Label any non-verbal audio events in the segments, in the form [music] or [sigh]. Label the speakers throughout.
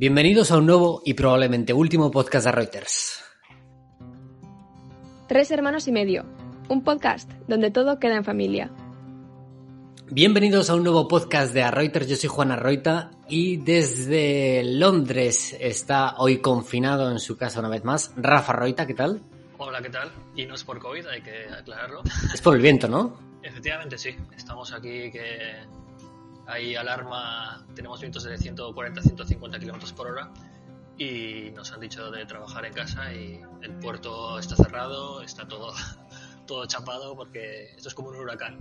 Speaker 1: Bienvenidos a un nuevo y probablemente último podcast de Reuters.
Speaker 2: Tres hermanos y medio, un podcast donde todo queda en familia.
Speaker 1: Bienvenidos a un nuevo podcast de Reuters. Yo soy Juana Reita y desde Londres está hoy confinado en su casa una vez más Rafa Reita. ¿Qué tal?
Speaker 3: Hola, ¿qué tal? Y no es por COVID, hay que aclararlo.
Speaker 1: Es por el viento, ¿no?
Speaker 3: Efectivamente, sí. Estamos aquí que hay alarma, tenemos vientos de 140-150 kilómetros por hora y nos han dicho de trabajar en casa y el puerto está cerrado, está todo, [laughs] todo chapado porque esto es como un huracán.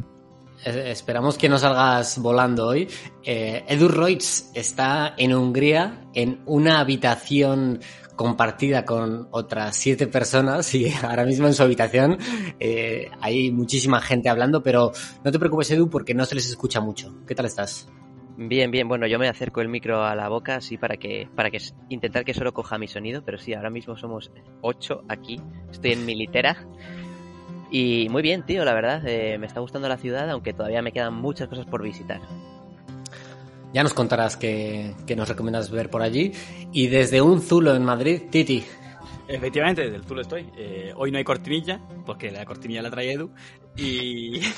Speaker 1: Esperamos que no salgas volando hoy. Eh, Edu Reutz está en Hungría en una habitación compartida con otras siete personas y [laughs] ahora mismo en su habitación eh, hay muchísima gente hablando, pero no te preocupes Edu porque no se les escucha mucho. ¿Qué tal estás?
Speaker 4: Bien, bien, bueno, yo me acerco el micro a la boca así para que, para que intentar que solo coja mi sonido, pero sí, ahora mismo somos ocho aquí, estoy en mi litera y muy bien, tío, la verdad, eh, me está gustando la ciudad, aunque todavía me quedan muchas cosas por visitar.
Speaker 1: Ya nos contarás qué, nos recomiendas ver por allí. Y desde un Zulo en Madrid, Titi.
Speaker 5: Efectivamente, desde el Zulo estoy. Eh, hoy no hay cortinilla, porque la cortinilla la trae Edu. Y. [laughs]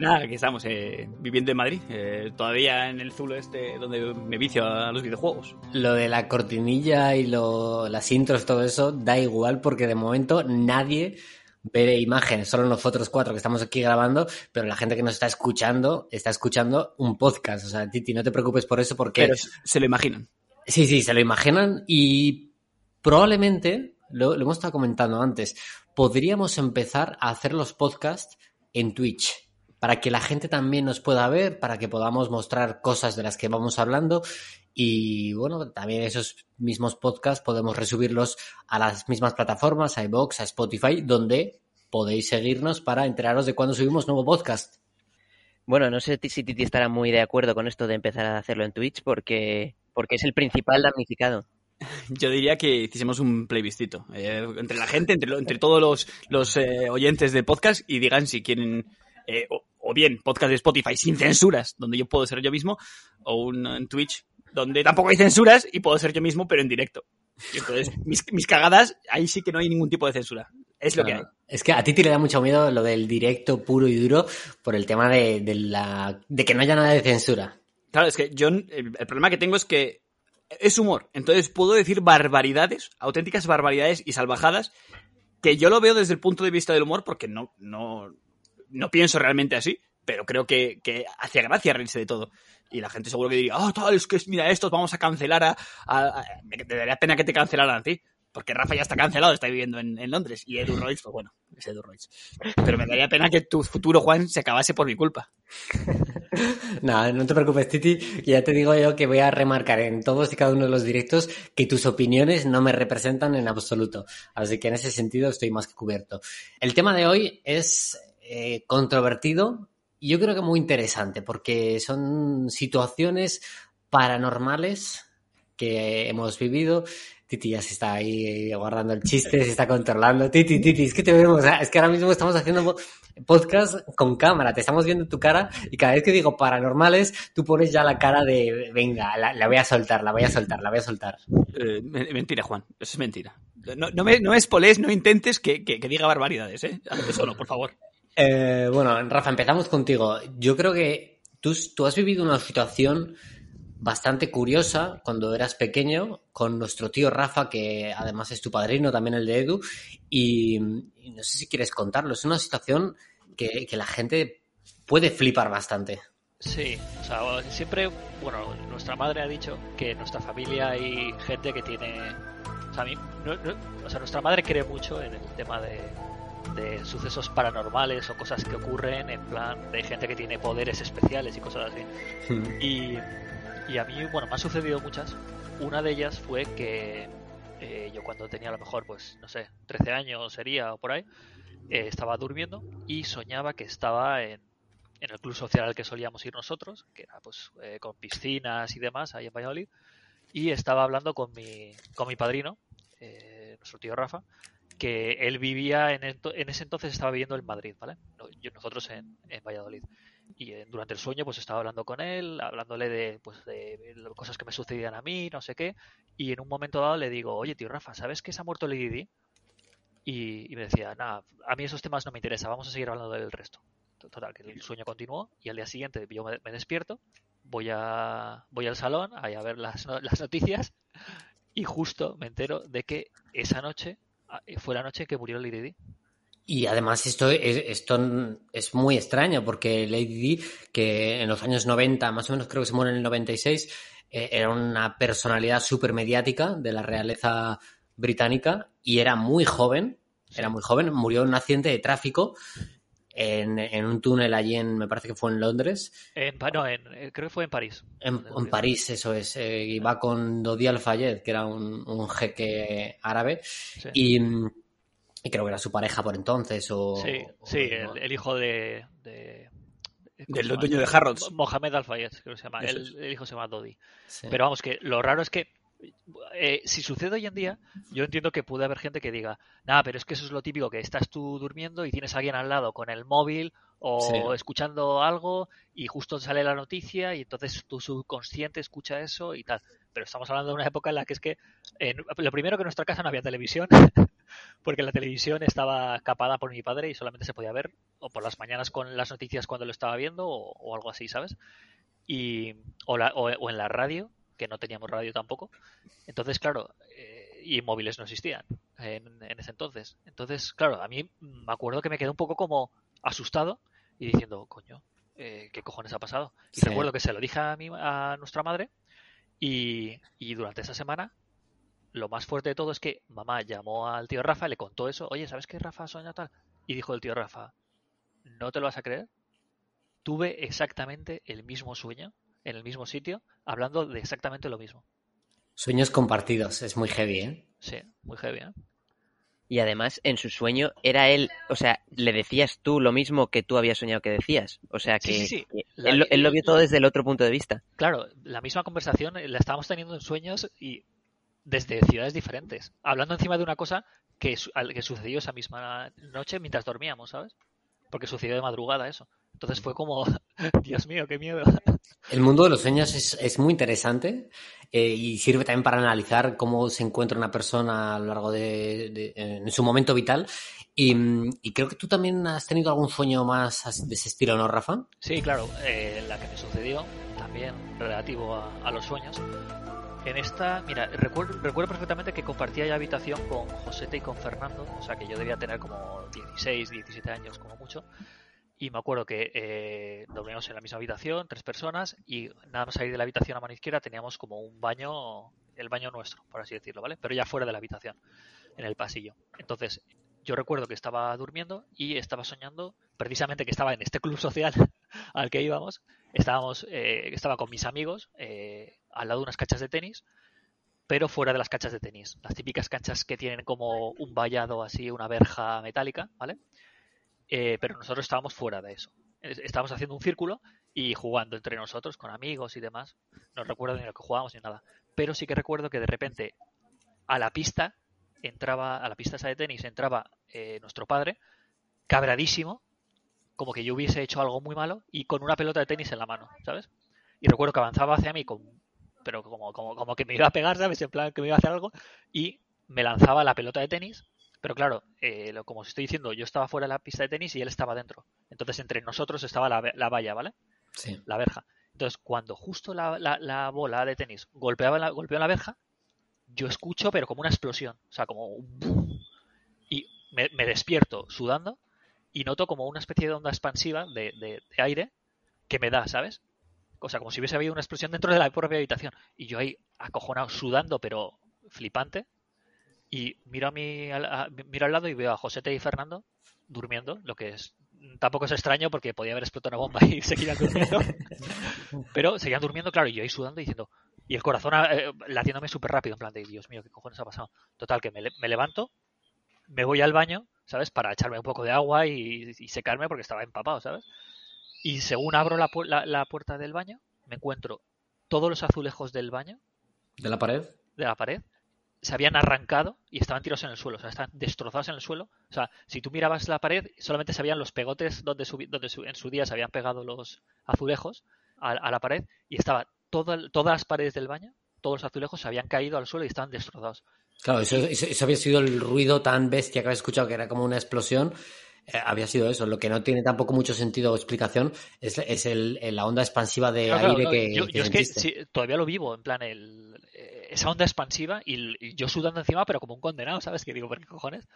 Speaker 5: Nada, aquí estamos, eh, viviendo en Madrid. Eh, todavía en el Zulo este, donde me vicio a los videojuegos.
Speaker 1: Lo de la cortinilla y lo, las intros, todo eso, da igual, porque de momento nadie ver imágenes, solo nosotros cuatro que estamos aquí grabando, pero la gente que nos está escuchando está escuchando un podcast. O sea, Titi, no te preocupes por eso porque...
Speaker 5: Pero se lo imaginan.
Speaker 1: Sí, sí, se lo imaginan y probablemente, lo, lo hemos estado comentando antes, podríamos empezar a hacer los podcasts en Twitch para que la gente también nos pueda ver, para que podamos mostrar cosas de las que vamos hablando y bueno, también esos mismos podcasts podemos resubirlos a las mismas plataformas, a iVoox, a Spotify, donde podéis seguirnos para enteraros de cuando subimos nuevo podcast.
Speaker 4: Bueno, no sé si Titi estará muy de acuerdo con esto de empezar a hacerlo en Twitch porque, porque es el principal damnificado. [laughs]
Speaker 5: Yo diría que hiciésemos un plebiscito eh, entre la gente, entre, entre todos los, los eh, oyentes de podcast y digan si quieren eh, o, bien podcast de Spotify sin censuras, donde yo puedo ser yo mismo, o un en Twitch donde tampoco hay censuras y puedo ser yo mismo, pero en directo. Y entonces, [laughs] mis, mis, cagadas, ahí sí que no hay ningún tipo de censura. Es lo que hay.
Speaker 1: Es que a ti te le da mucho miedo lo del directo puro y duro por el tema de, de la, de que no haya nada de censura.
Speaker 5: Claro, es que yo, el, el problema que tengo es que es humor. Entonces puedo decir barbaridades, auténticas barbaridades y salvajadas, que yo lo veo desde el punto de vista del humor porque no, no, no pienso realmente así, pero creo que, que hace gracia reírse de todo. Y la gente seguro que diría, oh, tal, es que mira estos, vamos a cancelar a... a, me daría pena que te cancelaran a ti. Porque Rafa ya está cancelado, está viviendo en, en Londres. Y Edu Royce, pues bueno, es Edu Royce. Pero me daría pena que tu futuro, Juan, se acabase por mi culpa. [laughs]
Speaker 1: no, no te preocupes, Titi. Ya te digo yo que voy a remarcar en todos y cada uno de los directos que tus opiniones no me representan en absoluto. Así que en ese sentido estoy más que cubierto. El tema de hoy es eh, controvertido y yo creo que muy interesante porque son situaciones paranormales que hemos vivido. Titi ya se está ahí guardando el chiste, se está controlando. Titi, Titi, es que te vemos. Es que ahora mismo estamos haciendo podcast con cámara, te estamos viendo tu cara y cada vez que digo paranormales, tú pones ya la cara de, venga, la, la voy a soltar, la voy a soltar, la voy a soltar.
Speaker 5: Eh, mentira, Juan, eso es mentira. No, no me, no me espoles, no intentes que, que, que diga barbaridades, ¿eh? Hazte solo, por favor.
Speaker 1: Eh, bueno, Rafa, empezamos contigo. Yo creo que tú, has vivido una situación bastante curiosa cuando eras pequeño con nuestro tío Rafa, que además es tu padrino, también el de Edu, y, no sé si quieres contarlo. Es una situación que, la gente puede flipar bastante.
Speaker 3: Sí, o sea, siempre, bueno, nuestra madre ha dicho que en nuestra familia hay gente que tiene... O sea, o sea nuestra madre cree mucho en el tema de, de sucesos paranormales o cosas que ocurren en plan de gente que tiene poderes especiales y cosas así. Mm. Y, y, a mí, bueno, me han sucedido muchas. Una de ellas fue que eh, yo cuando tenía a lo mejor, pues, no sé, 13 años sería o por ahí, eh, estaba durmiendo y soñaba que estaba en, en, el club social al que solíamos ir nosotros, que era pues eh, con piscinas y demás ahí en Valladolid, y estaba hablando con mi, con mi padrino, eh, nuestro tío Rafa, que él vivía en, en, ese entonces estaba viviendo en Madrid, ¿vale? Nosotros en, Valladolid. Y eh, durante el sueño, pues estaba hablando con él, hablándole de, pues, de cosas que me sucedían a mí, no sé qué. Y en un momento dado le digo, oye, tío Rafa, ¿sabes que se ha muerto Lady Di? Y, me decía, nada, a mí esos temas no me interesan, vamos a seguir hablando del resto. Total, que el sueño continuó y al día siguiente yo me, despierto, voy a voy al salón a, a ver las, las noticias y justo me entero de que esa noche fue la noche que murió Lady Di.
Speaker 1: Y además esto es, esto es muy extraño porque Lady Di, que en los años 90, más o menos creo que se muere en el 96, eh, era una personalidad súper mediática de la realeza británica y era muy joven, era muy joven, murió en un accidente de tráfico en, un túnel allí en, me parece que fue en Londres.
Speaker 3: En, no, en, eh, creo que fue en París.
Speaker 1: En, París, eso es. Eh, iba con Dodi Al-Fayed, que era un, jeque árabe. Y, creo que era su pareja por entonces. O,
Speaker 3: sí, sí el, hijo de,
Speaker 5: del dueño de Harrods.
Speaker 3: Mohamed Al-Fayed, creo que se llama. El, hijo se llama Dodi. Pero vamos, que lo raro es que eh, si sucede hoy en día, yo entiendo que puede haber gente que diga, nada, pero es que eso es lo típico, que estás tú durmiendo y tienes a alguien al lado con el móvil o escuchando algo y justo sale la noticia y entonces tu subconsciente escucha eso y tal. Pero estamos hablando de una época en la que es que, lo primero que en nuestra casa no había televisión, [laughs] porque la televisión estaba capada por mi padre y solamente se podía ver o por las mañanas con las noticias cuando lo estaba viendo o, algo así, ¿sabes? Y, o, o en la radio que no teníamos radio tampoco. Entonces, claro, eh, y móviles no existían en, ese entonces. Entonces, claro, a mí me acuerdo que me quedé un poco como asustado y diciendo, coño, eh, ¿qué cojones ha pasado? Y recuerdo que se lo dije a, mi, a nuestra madre y, y durante esa semana lo más fuerte de todo es que mamá llamó al tío Rafa, le contó eso, oye, ¿sabes qué Rafa sueña tal? Y dijo el tío Rafa, ¿no te lo vas a creer? Tuve exactamente el mismo sueño en el mismo sitio, hablando de exactamente lo mismo.
Speaker 1: Sueños compartidos, es muy heavy, ¿eh?
Speaker 3: Sí, muy heavy, ¿eh?
Speaker 4: Y además, en su sueño, era él, o sea, le decías tú lo mismo que tú habías soñado que decías. O sea, que, él, lo vio todo desde el otro punto de vista.
Speaker 3: Claro, la misma conversación la estábamos teniendo en sueños y desde ciudades diferentes, hablando encima de una cosa que, que sucedió esa misma noche mientras dormíamos, ¿sabes? Porque sucedió de madrugada eso. Entonces fue como, [laughs] Dios mío, qué miedo.
Speaker 1: El mundo de los sueños es, muy interesante eh, y sirve también para analizar cómo se encuentra una persona a lo largo de, en su momento vital. Y, creo que tú también has tenido algún sueño más de ese estilo, ¿no, Rafa?
Speaker 3: Sí, claro, eh, la que me sucedió también relativo a, los sueños. En esta, mira, recuerdo, recuerdo, perfectamente que compartía ya habitación con Josete y con Fernando, o sea que yo debía tener como 16, 17 años como mucho. Y me acuerdo que eh, dormíamos en la misma habitación, tres personas, y nada más salir de la habitación a mano izquierda teníamos como un baño, el baño nuestro, por así decirlo, ¿vale? Pero ya fuera de la habitación, en el pasillo. Entonces, yo recuerdo que estaba durmiendo y estaba soñando, precisamente que estaba en este club social [laughs] al que íbamos, estábamos, eh, estaba con mis amigos eh, al lado de unas canchas de tenis, pero fuera de las canchas de tenis, las típicas canchas que tienen como un vallado así, una verja metálica, ¿vale? Eh, pero nosotros estábamos fuera de eso. Estábamos haciendo un círculo y jugando entre nosotros, con amigos y demás. No recuerdo ni lo que jugábamos ni nada. Pero sí que recuerdo que de repente a la pista entraba, a la pista de tenis entraba eh, nuestro padre, cabradísimo, como que yo hubiese hecho algo muy malo y con una pelota de tenis en la mano, ¿sabes? Y recuerdo que avanzaba hacia mí con, pero como, como, como que me iba a pegar, ¿sabes? En plan que me iba a hacer algo y me lanzaba la pelota de tenis pero claro, eh, como os estoy diciendo, yo estaba fuera de la pista de tenis y él estaba dentro. Entonces entre nosotros estaba la, valla, ¿vale?
Speaker 1: Sí.
Speaker 3: La verja. Entonces cuando justo la, bola de tenis golpeaba la, golpeó la verja, yo escucho pero como una explosión. O sea, como. Y me, despierto sudando y noto como una especie de onda expansiva de, de, aire que me da, ¿sabes? O sea, como si hubiese habido una explosión dentro de la propia habitación. Y yo ahí acojonado, sudando, pero flipante, y miro a mi miro al lado y veo a Josete y Fernando durmiendo, lo que es tampoco es extraño porque podía haber explotado una bomba y [laughs] seguían durmiendo. [laughs] Pero seguían durmiendo, claro, y yo ahí sudando y diciendo, y el corazón eh, latiéndome súper rápido, en plan de, Dios mío, ¿qué cojones ha pasado? Total, que me, me levanto, me voy al baño, ¿sabes? Para echarme un poco de agua y, secarme porque estaba empapado, ¿sabes? Y según abro la, la puerta del baño, me encuentro todos los azulejos del baño.
Speaker 1: ¿De la pared?
Speaker 3: De la pared, se habían arrancado y estaban tirados en el suelo, o sea, estaban destrozados en el suelo. O sea, si tú mirabas la pared, solamente se veían los pegotes donde, donde en su día se habían pegado los azulejos a, la pared y estaba todas las paredes del baño, todos los azulejos se habían caído al suelo y estaban destrozados.
Speaker 1: Claro, eso, eso, había sido el ruido tan bestia que había escuchado que era como una explosión eh, había sido eso. Lo que no tiene tampoco mucho sentido o explicación es, es el, la onda expansiva de aire que.
Speaker 3: Yo, es que todavía lo vivo, en plan, el, eh, esa onda expansiva y, yo sudando encima, pero como un condenado, ¿sabes? Que digo, ¿por qué cojones?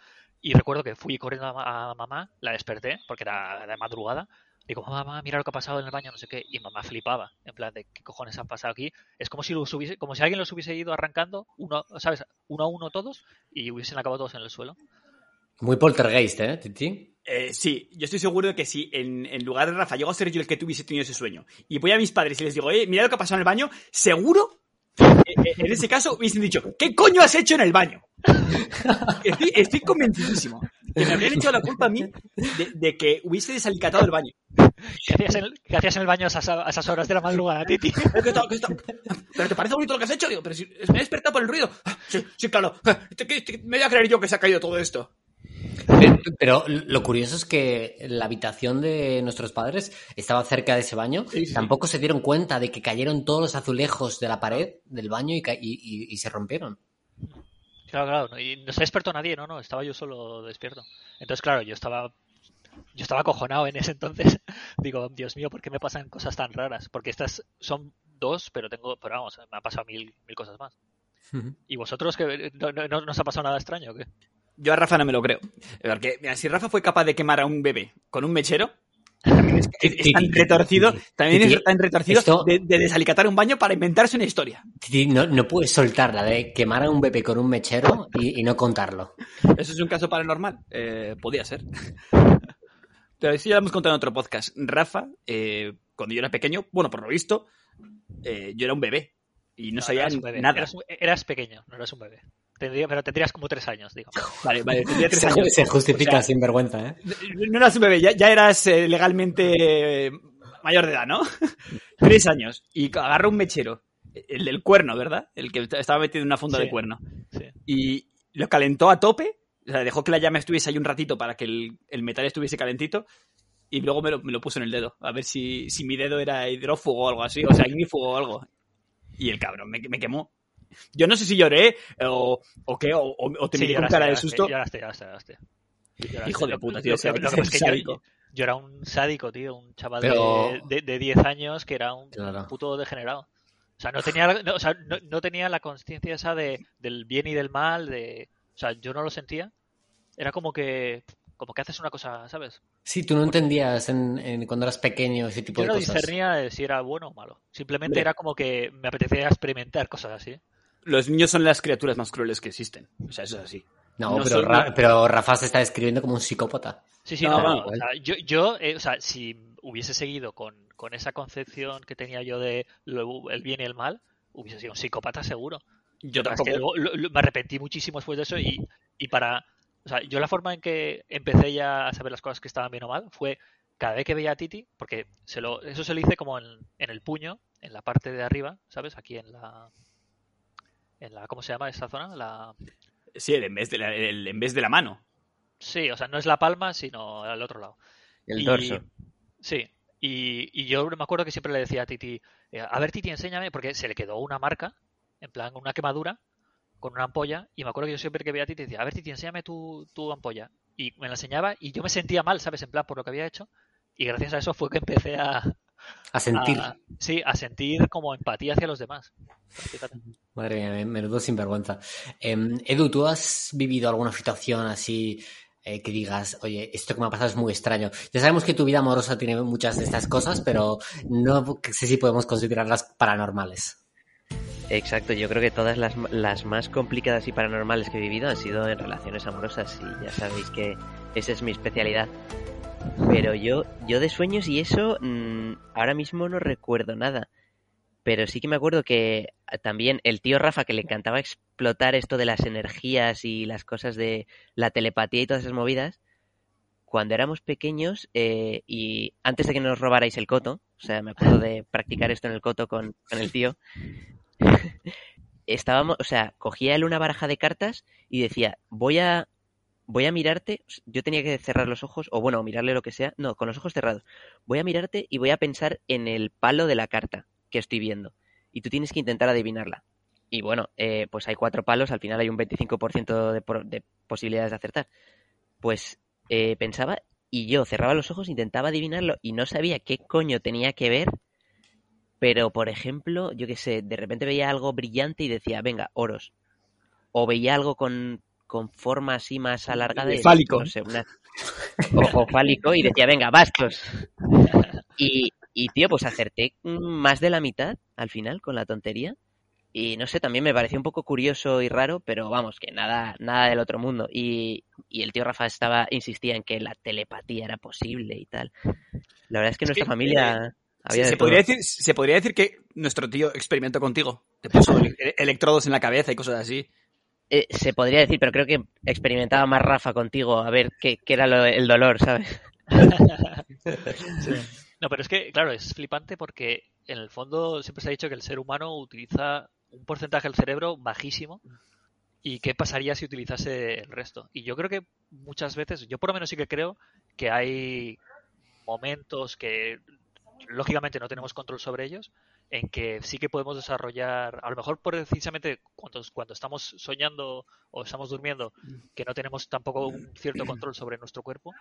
Speaker 3: Y recuerdo que fui corriendo a, mamá, la desperté, porque era de madrugada. Digo, mamá, mira lo que ha pasado en el baño, no sé qué. Y mamá flipaba, en plan, de qué cojones han pasado aquí. Es como si, los hubiese, como si alguien los hubiese ido arrancando, uno, ¿sabes? Uno a uno todos, y hubiesen acabado todos en el suelo.
Speaker 1: Muy poltergeist, ¿eh, Titi?
Speaker 5: Eh, sí, yo estoy seguro de que si en, lugar de Rafa llego a ser yo el que tuviese tenido ese sueño y voy a mis padres y les digo, eh, mira lo que ha pasado en el baño, seguro, eh, eh, en ese caso hubiesen dicho, ¿qué coño has hecho en el baño? Estoy, convencidísimo que me habrían hecho la culpa a mí de, que hubiese desalicatado el baño.
Speaker 3: ¿Qué hacías en, hacías en el baño a esas, horas de la madrugada, Titi?
Speaker 5: ¿Pero te parece bonito lo que has hecho? Digo, pero si me he despertado por el ruido. Sí, sí, claro. Me voy a creer yo que se ha caído todo esto. [laughs]
Speaker 1: Pero, lo curioso es que la habitación de nuestros padres estaba cerca de ese baño. Tampoco se dieron cuenta de que cayeron todos los azulejos de la pared del baño y, se rompieron.
Speaker 3: Claro, claro. Y no se despertó nadie, no, no. Estaba yo solo despierto. Entonces, claro, yo estaba yo estaba acojonado en ese entonces. [laughs] Digo, Dios mío, ¿por qué me pasan cosas tan raras? Porque estas son dos, pero tengo, pero vamos, me han pasado mil, mil cosas más. ¿Y vosotros que no, no, os ha pasado nada extraño? ¿qué?
Speaker 5: Yo a Rafa no me lo creo. Porque, mira, si Rafa fue capaz de quemar a un bebé con un mechero, también es, tan retorcido, también es tan retorcido de, desalicatar un baño para inventarse una historia.
Speaker 1: No, no puedes soltar la de quemar a un bebé con un mechero y, no contarlo.
Speaker 5: Eso es un caso paranormal. Eh, podía ser. [laughs] Pero eso ya lo hemos contado en otro podcast. Rafa, eh, cuando yo era pequeño, bueno, por lo visto, eh, yo era un bebé. Y no, sabía nada.
Speaker 3: eras, pequeño, no eras un bebé pero tendrías como tres años, digo. [laughs]
Speaker 5: Vale, vale, tendría tres años.
Speaker 1: Se justifica sin vergüenza, ¿eh?
Speaker 5: No eras un bebé, ya, eras eh, legalmente mayor de edad, ¿no? [laughs] tres años. Y agarra un mechero, el del cuerno, ¿verdad? El que estaba metido en una funda de cuerno. Sí. Y lo calentó a tope, o sea, dejó que la llama estuviese ahí un ratito para que el, metal estuviese calentito. Y luego me lo, puso en el dedo, a ver si, si mi dedo era hidrófugo o algo así, o sea, ignífugo o algo. Y el cabrón me, me quemó. Yo no sé si lloré o, o qué, o, o te miré con cara de susto.
Speaker 3: Lloraste, lloraste, lloraste.
Speaker 5: Hijo de puta, tío. Yo,
Speaker 3: yo, era un sádico, tío. Un chaval de, de, 10 años que era un puto degenerado. O sea, no tenía, no, o sea, no, no tenía la conciencia esa de, del bien y del mal. De, o sea, yo no lo sentía. Era como que como que haces una cosa, ¿sabes?
Speaker 1: Sí, tú no entendías en, cuando eras pequeño ese tipo de cosas.
Speaker 3: Yo no discernía si era bueno o malo. Simplemente era como que me apetecía experimentar cosas así
Speaker 5: los niños son las criaturas más crueles que existen. O sea, eso es así.
Speaker 1: No, pero, Rafa se está describiendo como un psicópata.
Speaker 3: Sí, sí, no. yo, yo eh, o sea, si hubiese seguido con, esa concepción que tenía yo de el bien y el mal, hubiese sido un psicópata seguro. Yo tampoco. me arrepentí muchísimo después de eso y, y para... O sea, yo la forma en que empecé ya a saber las cosas que estaban bien o mal fue cada vez que veía a Titi, porque se lo, eso se lo hice como en, en el puño, en la parte de arriba, ¿sabes? Aquí en la, en la ¿cómo se llama esa zona? La
Speaker 5: Sí, el en vez de la, en vez de la mano.
Speaker 3: Sí, o sea, no es la palma, sino al otro lado.
Speaker 1: El dorso.
Speaker 3: Sí, y, yo me acuerdo que siempre le decía a Titi, eh, a ver Titi, enséñame, porque se le quedó una marca, en plan una quemadura, con una ampolla, y me acuerdo que yo siempre que veía a Titi decía, a ver Titi, enséñame tu, tu ampolla. Y me la enseñaba y yo me sentía mal, ¿sabes? En plan, por lo que había hecho. Y gracias a eso fue que empecé a,
Speaker 1: a sentir.
Speaker 3: sí, a sentir como empatía hacia los demás.
Speaker 1: Madre mía, menudo sinvergüenza. Em, Edu, ¿tú has vivido alguna situación así eh, que digas, oye, esto que me ha pasado es muy extraño? Ya sabemos que tu vida amorosa tiene muchas de estas cosas, pero no sé si podemos considerarlas paranormales.
Speaker 4: Exacto, yo creo que todas las, las, más complicadas y paranormales que he vivido han sido en relaciones amorosas y ya sabéis que esa es mi especialidad. Pero yo, yo de sueños y eso, mm, ahora mismo no recuerdo nada. Pero sí que me acuerdo que también el tío Rafa, que le encantaba explotar esto de las energías y las cosas de la telepatía y todas esas movidas, cuando éramos pequeños eh, y antes de que nos robarais el coto, o sea, me acuerdo de practicar esto en el coto con, con el tío, [laughs] estábamos, o sea, cogía él una baraja de cartas y decía, voy a, voy a mirarte, yo tenía que cerrar los ojos, o bueno, mirarle lo que sea, no, con los ojos cerrados, voy a mirarte y voy a pensar en el palo de la carta que estoy viendo. Y tú tienes que intentar adivinarla. Y bueno, eh, pues hay cuatro palos, al final hay un 25% de, posibilidades de acertar. Pues eh, pensaba y yo cerraba los ojos, intentaba adivinarlo y no sabía qué coño tenía que ver. Pero, por ejemplo, yo qué sé, de repente veía algo brillante y decía, venga, oros. O veía algo con, con forma así más alargada. y-
Speaker 5: Fálico.
Speaker 4: No sé, una- o, o fálico y decía, venga, bastos. [laughs] Y, y, tío, pues acerté más de la mitad al final con la tontería. Y no sé, también me pareció un poco curioso y raro, pero vamos, que nada, nada del otro mundo. Y, y el tío Rafa estaba, insistía en que la telepatía era posible y tal. La verdad es que
Speaker 5: Es
Speaker 4: nuestra
Speaker 5: que,
Speaker 4: familia de
Speaker 5: se
Speaker 4: todo.
Speaker 5: podría decir, se podría decir que nuestro tío experimentó contigo. Te puso ele- electrodos en la cabeza y cosas así.
Speaker 4: Eh, se podría decir, pero creo que experimentaba más Rafa contigo a ver qué, qué era lo- el dolor, ¿sabes? [laughs]
Speaker 3: No, pero es que, claro, es flipante porque en el fondo siempre se ha dicho que el ser humano utiliza un porcentaje del cerebro bajísimo. ¿Y qué pasaría si utilizase el resto? Y yo creo que muchas veces, yo por lo menos sí que creo que hay momentos que lógicamente no tenemos control sobre ellos, en que sí que podemos desarrollar, a lo mejor precisamente cuando, cuando estamos soñando o estamos durmiendo, que no tenemos tampoco un cierto control sobre nuestro cuerpo,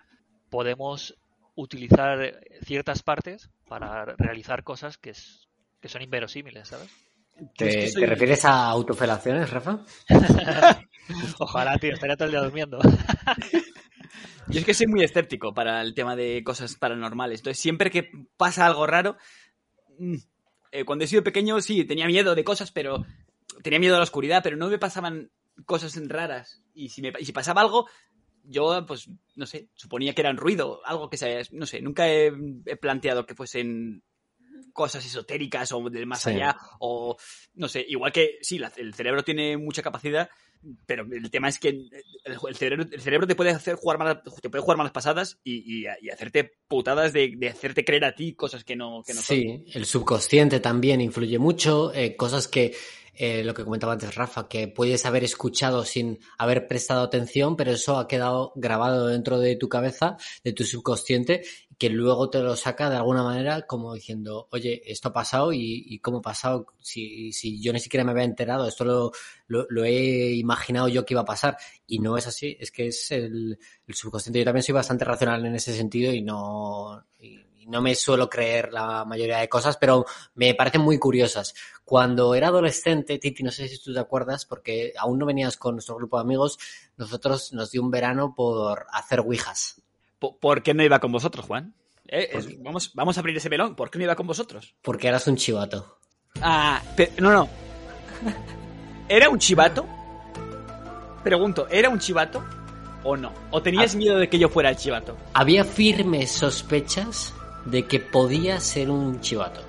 Speaker 3: podemos utilizar ciertas partes para realizar cosas que, es, que son inverosímiles, ¿sabes?
Speaker 5: Es
Speaker 1: ¿Te,
Speaker 5: que soy-
Speaker 1: te refieres a autofelaciones, Rafa? [laughs]
Speaker 3: Ojalá, tío, estaría todo el día durmiendo. [laughs]
Speaker 5: Yo es que soy muy escéptico para el tema de cosas paranormales. Entonces, siempre que pasa algo raro. Eh, cuando he sido pequeño, sí, tenía miedo de cosas, pero. Tenía miedo a la oscuridad, pero no me pasaban cosas raras. Y si, me, y si pasaba algo, yo, pues, no sé, suponía que era un ruido, algo que se. No sé, nunca he planteado que fuesen cosas esotéricas o del más
Speaker 1: Sí.
Speaker 5: allá, o no sé, igual que sí, la- el cerebro tiene mucha capacidad, pero el tema es que el, el cerebro, el cerebro te puede hacer jugar malas, te puede jugar malas pasadas y, y- y hacerte putadas de, de hacerte creer a ti cosas que no, que no son.
Speaker 1: Sí, el subconsciente también influye mucho, eh, cosas que, eh, lo que comentaba antes Rafa, que puedes haber escuchado sin haber prestado atención, pero eso ha quedado grabado dentro de tu cabeza, de tu subconsciente, que luego te lo saca de alguna manera como diciendo, oye, esto ha pasado y, y cómo ha pasado, si, si yo ni siquiera me había enterado, esto lo, lo, lo he imaginado yo que iba a pasar y no es así, es que es el, el subconsciente. Yo también soy bastante racional en ese sentido y no, y, no me suelo creer la mayoría de cosas, pero me parecen muy curiosas. Cuando era adolescente, Titi, no sé si tú te acuerdas, porque aún no venías con nuestro grupo de amigos, nosotros nos dio un verano por hacer ouijas.
Speaker 5: Po- ¿Por qué no iba con vosotros, Juan? Eh, es- vamos, vamos a abrir ese melón. ¿Por qué no iba con vosotros?
Speaker 1: Porque eras un chivato.
Speaker 5: Ah, no, no. ¿Era un chivato? Pregunto, ¿era un chivato o no? ¿O tenías
Speaker 1: Ah.
Speaker 5: miedo de que yo fuera el chivato?
Speaker 1: Había firmes sospechas de que podía ser un chivato.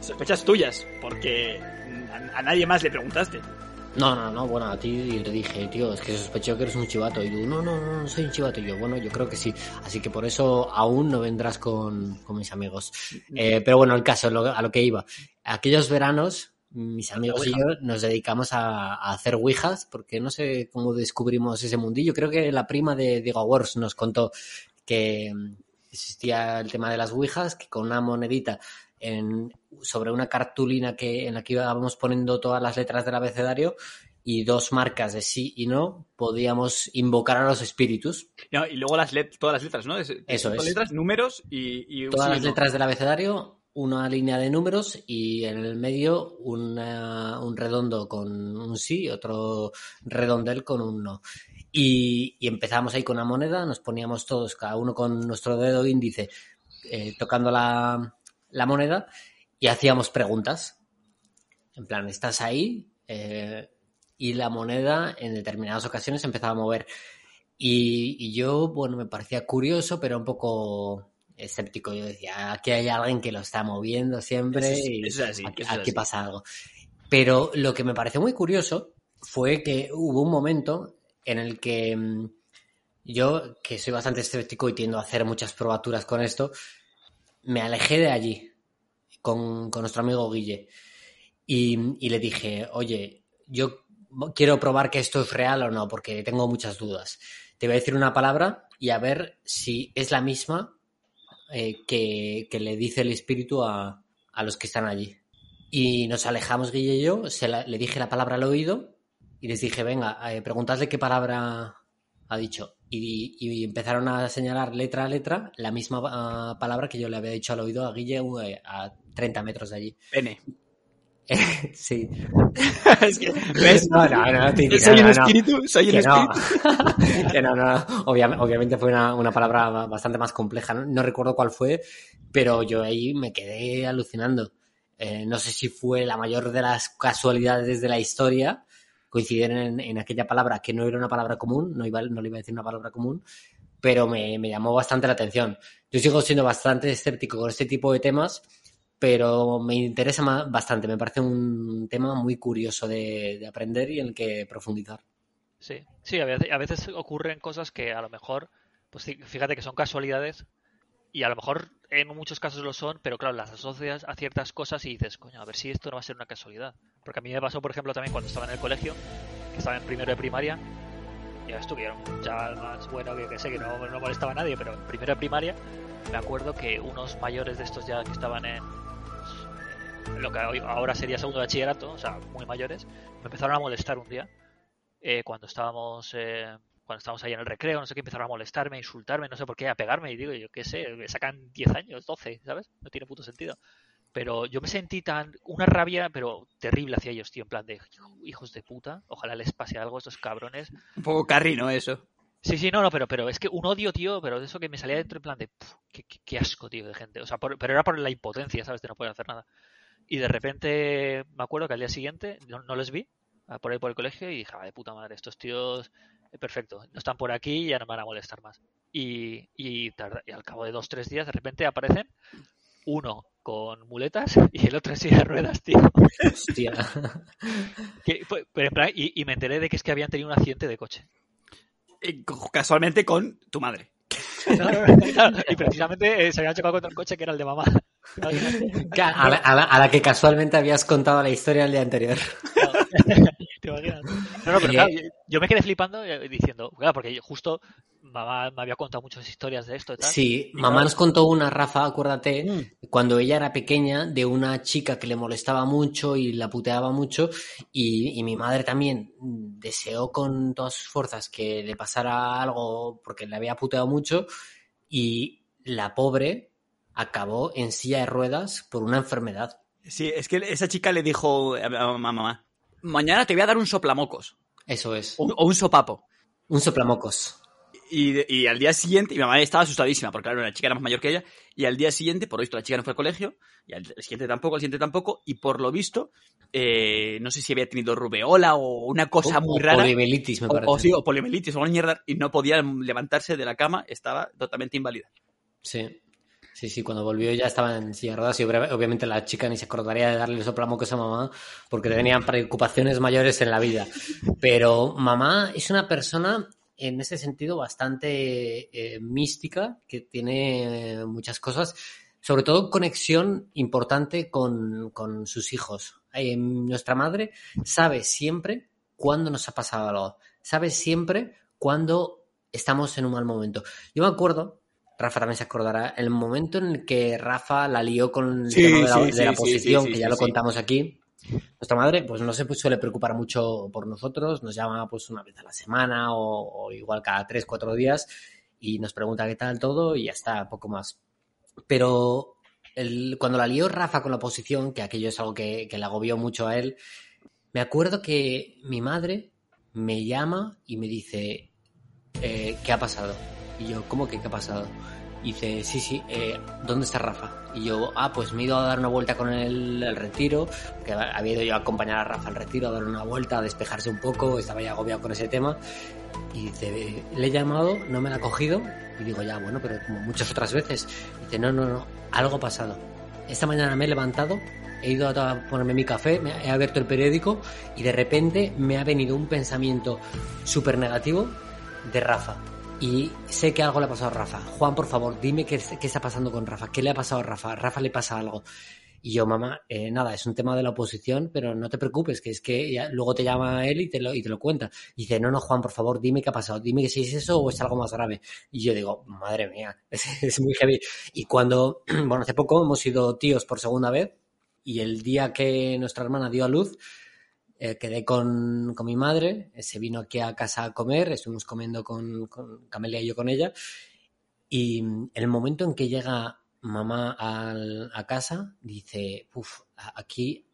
Speaker 5: Sospechas tuyas, porque a, a nadie más le preguntaste.
Speaker 1: No, no, no, bueno, a ti yo te dije, tío, es que sospecho que eres un chivato. Y tú, no, no, no, no soy un chivato. Y yo, bueno, yo creo que sí. Así que por eso aún no vendrás con, con mis amigos. Eh, pero bueno, el caso, lo- a lo que iba. Aquellos veranos, mis amigos y yo nos dedicamos a, a hacer ouijas, porque no sé cómo descubrimos ese mundillo. Creo que la prima de Diego Wars nos contó que existía el tema de las ouijas, que con una monedita en, sobre una cartulina que, en la que íbamos poniendo todas las letras del abecedario y dos marcas de sí y no, podíamos invocar a los espíritus.
Speaker 5: No, y luego las let- todas las letras, ¿no? Es-
Speaker 1: Eso es.
Speaker 5: letras, números y... y
Speaker 1: Todas
Speaker 5: sí,
Speaker 1: las
Speaker 5: no.
Speaker 1: letras del abecedario, una línea de números y en el medio una- un redondo con un sí y otro redondel con un no. Y, y empezamos ahí con una moneda, nos poníamos todos, cada uno con nuestro dedo índice, eh, tocando la, la moneda y hacíamos preguntas. En plan, estás ahí eh, y la moneda en determinadas ocasiones empezaba a mover. Y, y yo, bueno, me parecía curioso, pero un poco escéptico. Yo decía, aquí hay alguien que lo está moviendo siempre
Speaker 5: es-
Speaker 1: y
Speaker 5: es así,
Speaker 1: aquí,
Speaker 5: es
Speaker 1: aquí pasa algo. Pero lo que me pareció muy curioso fue que hubo un momento en el que mm, yo, que soy bastante escéptico y tiendo a hacer muchas probaturas con esto, me alejé de allí con, con nuestro amigo Guille. y, le dije, oye, yo quiero probar que esto es real o no, porque tengo muchas dudas. Te voy a decir una palabra y a ver si es la misma eh, que, que le dice el espíritu a, a los que están allí. Y nos alejamos, Guille y yo, se le dije la palabra al oído y les dije, venga, eh, preguntadle qué palabra ha dicho. Y, y empezaron a señalar letra a letra la misma ah, palabra que yo le había dicho al oído a Guille eh, a 30 metros de allí.
Speaker 5: Pene. [laughs]
Speaker 1: sí. [laughs]
Speaker 5: es que, ¿ves?
Speaker 1: No, no, no,
Speaker 5: soy
Speaker 1: no, no, no.
Speaker 5: espíritu, soy
Speaker 1: Que no,
Speaker 5: espíritu. [laughs]
Speaker 1: que no, no. Obvia- obviamente fue una, una palabra ba- bastante más compleja. No, No recuerdo cuál fue, pero yo ahí me quedé alucinando. Eh, no sé si fue la mayor de las casualidades de la historia coincidir en, en aquella palabra que no era una palabra común, no, iba, no le iba a decir una palabra común, pero me, me llamó bastante la atención. Yo sigo siendo bastante escéptico con este tipo de temas, pero me interesa bastante. Me parece un tema muy curioso de, de aprender y en el que profundizar.
Speaker 3: Sí, sí, a veces, a veces ocurren cosas que a lo mejor, pues fíjate que son casualidades y a lo mejor en muchos casos lo son, pero claro, las asocias a ciertas cosas y dices, coño, a ver si esto no va a ser una casualidad. Porque a mí me pasó, por ejemplo, también cuando estaba en el colegio, que estaba en primero de primaria, ya estuvieron chaval más bueno que, que sé que no, molestaba a nadie, pero en primero de primaria me acuerdo que unos mayores de estos ya que estaban en pues, lo que ahora sería segundo de bachillerato, o sea, muy mayores, me empezaron a molestar un día eh, cuando estábamos eh, cuando estábamos ahí en el recreo, no sé qué, empezaron a molestarme, a insultarme, no sé por qué, a pegarme, y digo, yo qué sé, me sacan 10 años, 12, ¿sabes? No tiene puto sentido. Pero yo me sentí tan, una rabia, pero terrible hacia ellos, tío, en plan de, hijos de puta, ojalá les pase algo a estos cabrones.
Speaker 5: Un poco carrino eso.
Speaker 3: Sí, sí, no, no, pero, pero es que un odio, tío, pero de eso que me salía dentro en plan de, "Puf, qué, qué- qué asco, tío, de gente. O sea, por- pero era por la impotencia, ¿sabes? De no poder hacer nada. Y de repente me acuerdo que al día siguiente no, no les vi ah, por ahí por el colegio y dije, "Ah, de puta madre, estos tíos, perfecto, no están por aquí y ya no me van a molestar más. Y, y, tarda- y al cabo de dos, tres días, de repente aparecen uno con muletas [laughs] y el otro en silla de ruedas, tío.
Speaker 1: Hostia. [laughs]
Speaker 3: Que fue- pero en plan- y, y me enteré de que es que habían tenido un accidente de coche.
Speaker 5: Eh, co- Casualmente con tu madre.
Speaker 3: No, no, no, claro, y precisamente eh, se habían chocado contra un coche que era el de mamá.
Speaker 1: A la, a la- a la que casualmente habías contado la historia el día anterior.
Speaker 3: ¿Te imaginas? No, no, pero
Speaker 1: Eh,
Speaker 3: claro, yo, yo me quedé flipando eh, diciendo, claro, porque yo justo mamá me había contado muchas historias de esto y tal.
Speaker 1: Sí,
Speaker 3: Y
Speaker 1: mamá
Speaker 3: claro,
Speaker 1: nos contó una, Rafa, acuérdate,
Speaker 5: Mm.
Speaker 1: cuando ella era pequeña, de una chica que le molestaba mucho y la puteaba mucho, y, y mi madre también deseó con todas sus fuerzas que le pasara algo porque le había puteado mucho, y la pobre acabó en silla de ruedas por una enfermedad.
Speaker 5: Sí, es que esa chica le dijo a a mamá, mañana te voy a dar un soplamocos
Speaker 1: Eso es.
Speaker 5: o un- o un sopapo.
Speaker 1: Un soplamocos.
Speaker 5: Y, al día siguiente, y mi mamá estaba asustadísima, porque claro, la chica era más mayor que ella, y al día siguiente, por lo visto, la chica no fue al colegio, y al siguiente tampoco, al siguiente tampoco, y por lo visto, eh, no sé si había tenido rubeola o una cosa
Speaker 1: O-
Speaker 5: muy
Speaker 1: o
Speaker 5: rara.
Speaker 1: Poliomielitis, me
Speaker 5: O,
Speaker 1: parece.
Speaker 5: o sí, o poliomielitis o una mierda, y no podía levantarse de la cama, estaba totalmente inválida.
Speaker 1: Sí. Sí, sí, cuando volvió ya estaba en silla de ruedas y obvia- obviamente la chica ni se acordaría de darle el soplamocos a mamá porque tenían preocupaciones mayores en la vida. Pero mamá es una persona en ese sentido bastante eh, mística, que tiene muchas cosas, sobre todo conexión importante con, con sus hijos. Eh, nuestra madre sabe siempre cuándo nos ha pasado algo, sabe siempre cuándo estamos en un mal momento. Yo me acuerdo Rafa también se acordará, el momento en el que Rafa la lió con el
Speaker 5: Sí,
Speaker 1: tema de la,
Speaker 5: sí,
Speaker 1: de la
Speaker 5: sí, sí,
Speaker 1: posición, que ya lo contamos aquí. Nuestra madre, pues no se suele preocupar mucho por nosotros, nos llama pues una vez a la semana o, o igual cada tres, cuatro días y nos pregunta qué tal todo y ya está, poco más. Pero el- cuando la lió Rafa con la posición, que aquello es algo que, que le agobió mucho a él, me acuerdo que mi madre me llama y me dice, eh, ¿qué ha pasado? Y yo, ¿cómo que qué ha pasado? Y dice, sí, sí, eh, ¿dónde está Rafa? Y yo, ah, pues me he ido a dar una vuelta con él al retiro, que había ido yo a acompañar a Rafa al retiro, a dar una vuelta, a despejarse un poco, estaba ya agobiado con ese tema. Y dice, le he llamado, no me la ha cogido. Y digo, ya, bueno, pero como muchas otras veces. dice, no, no, no, algo ha pasado. Esta mañana me he levantado, he ido a ponerme mi café, me he abierto el periódico y de repente me ha venido un pensamiento súper negativo de Rafa. Y sé que algo le ha pasado a Rafa. Juan, por favor, dime qué, qué está pasando con Rafa. ¿Qué le ha pasado a Rafa? Rafa le pasa algo. Y yo, mamá, eh, nada, es un tema de la oposición, pero no te preocupes, que es que luego te llama él y te, lo, y te lo cuenta. Y dice, no, no, Juan, por favor, dime qué ha pasado, dime si es eso o es algo más grave. Y yo digo, madre mía, [laughs] es, es muy heavy. Y cuando, [clears throat] bueno, hace poco hemos sido tíos por segunda vez y el día que nuestra hermana dio a luz, eh, quedé con, con mi madre, eh, se vino aquí a casa a comer, estuvimos comiendo con, con Camelia y yo con ella, y en el momento en que llega mamá al- a casa, dice, uff, aquí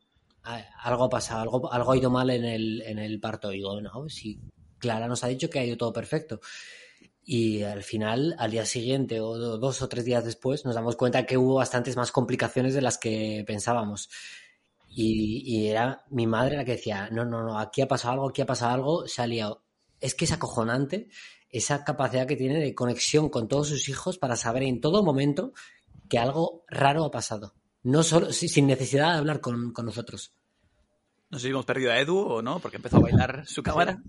Speaker 1: algo ha pasado, algo, algo ha ido mal en el, en el parto. Y digo, no, si Clara nos ha dicho que ha ido todo perfecto. Y al final, al día siguiente o do- dos o tres días después, nos damos cuenta que hubo bastantes más complicaciones de las que pensábamos. Y, y era mi madre la que decía, no, no, no, aquí ha pasado algo, aquí ha pasado algo, se ha liado. Es que es acojonante esa capacidad que tiene de conexión con todos sus hijos para saber en todo momento que algo raro ha pasado. No solo, si- sin necesidad de hablar con, con nosotros.
Speaker 5: No sé si hemos perdido a Edu o no, porque empezó a bailar su cámara.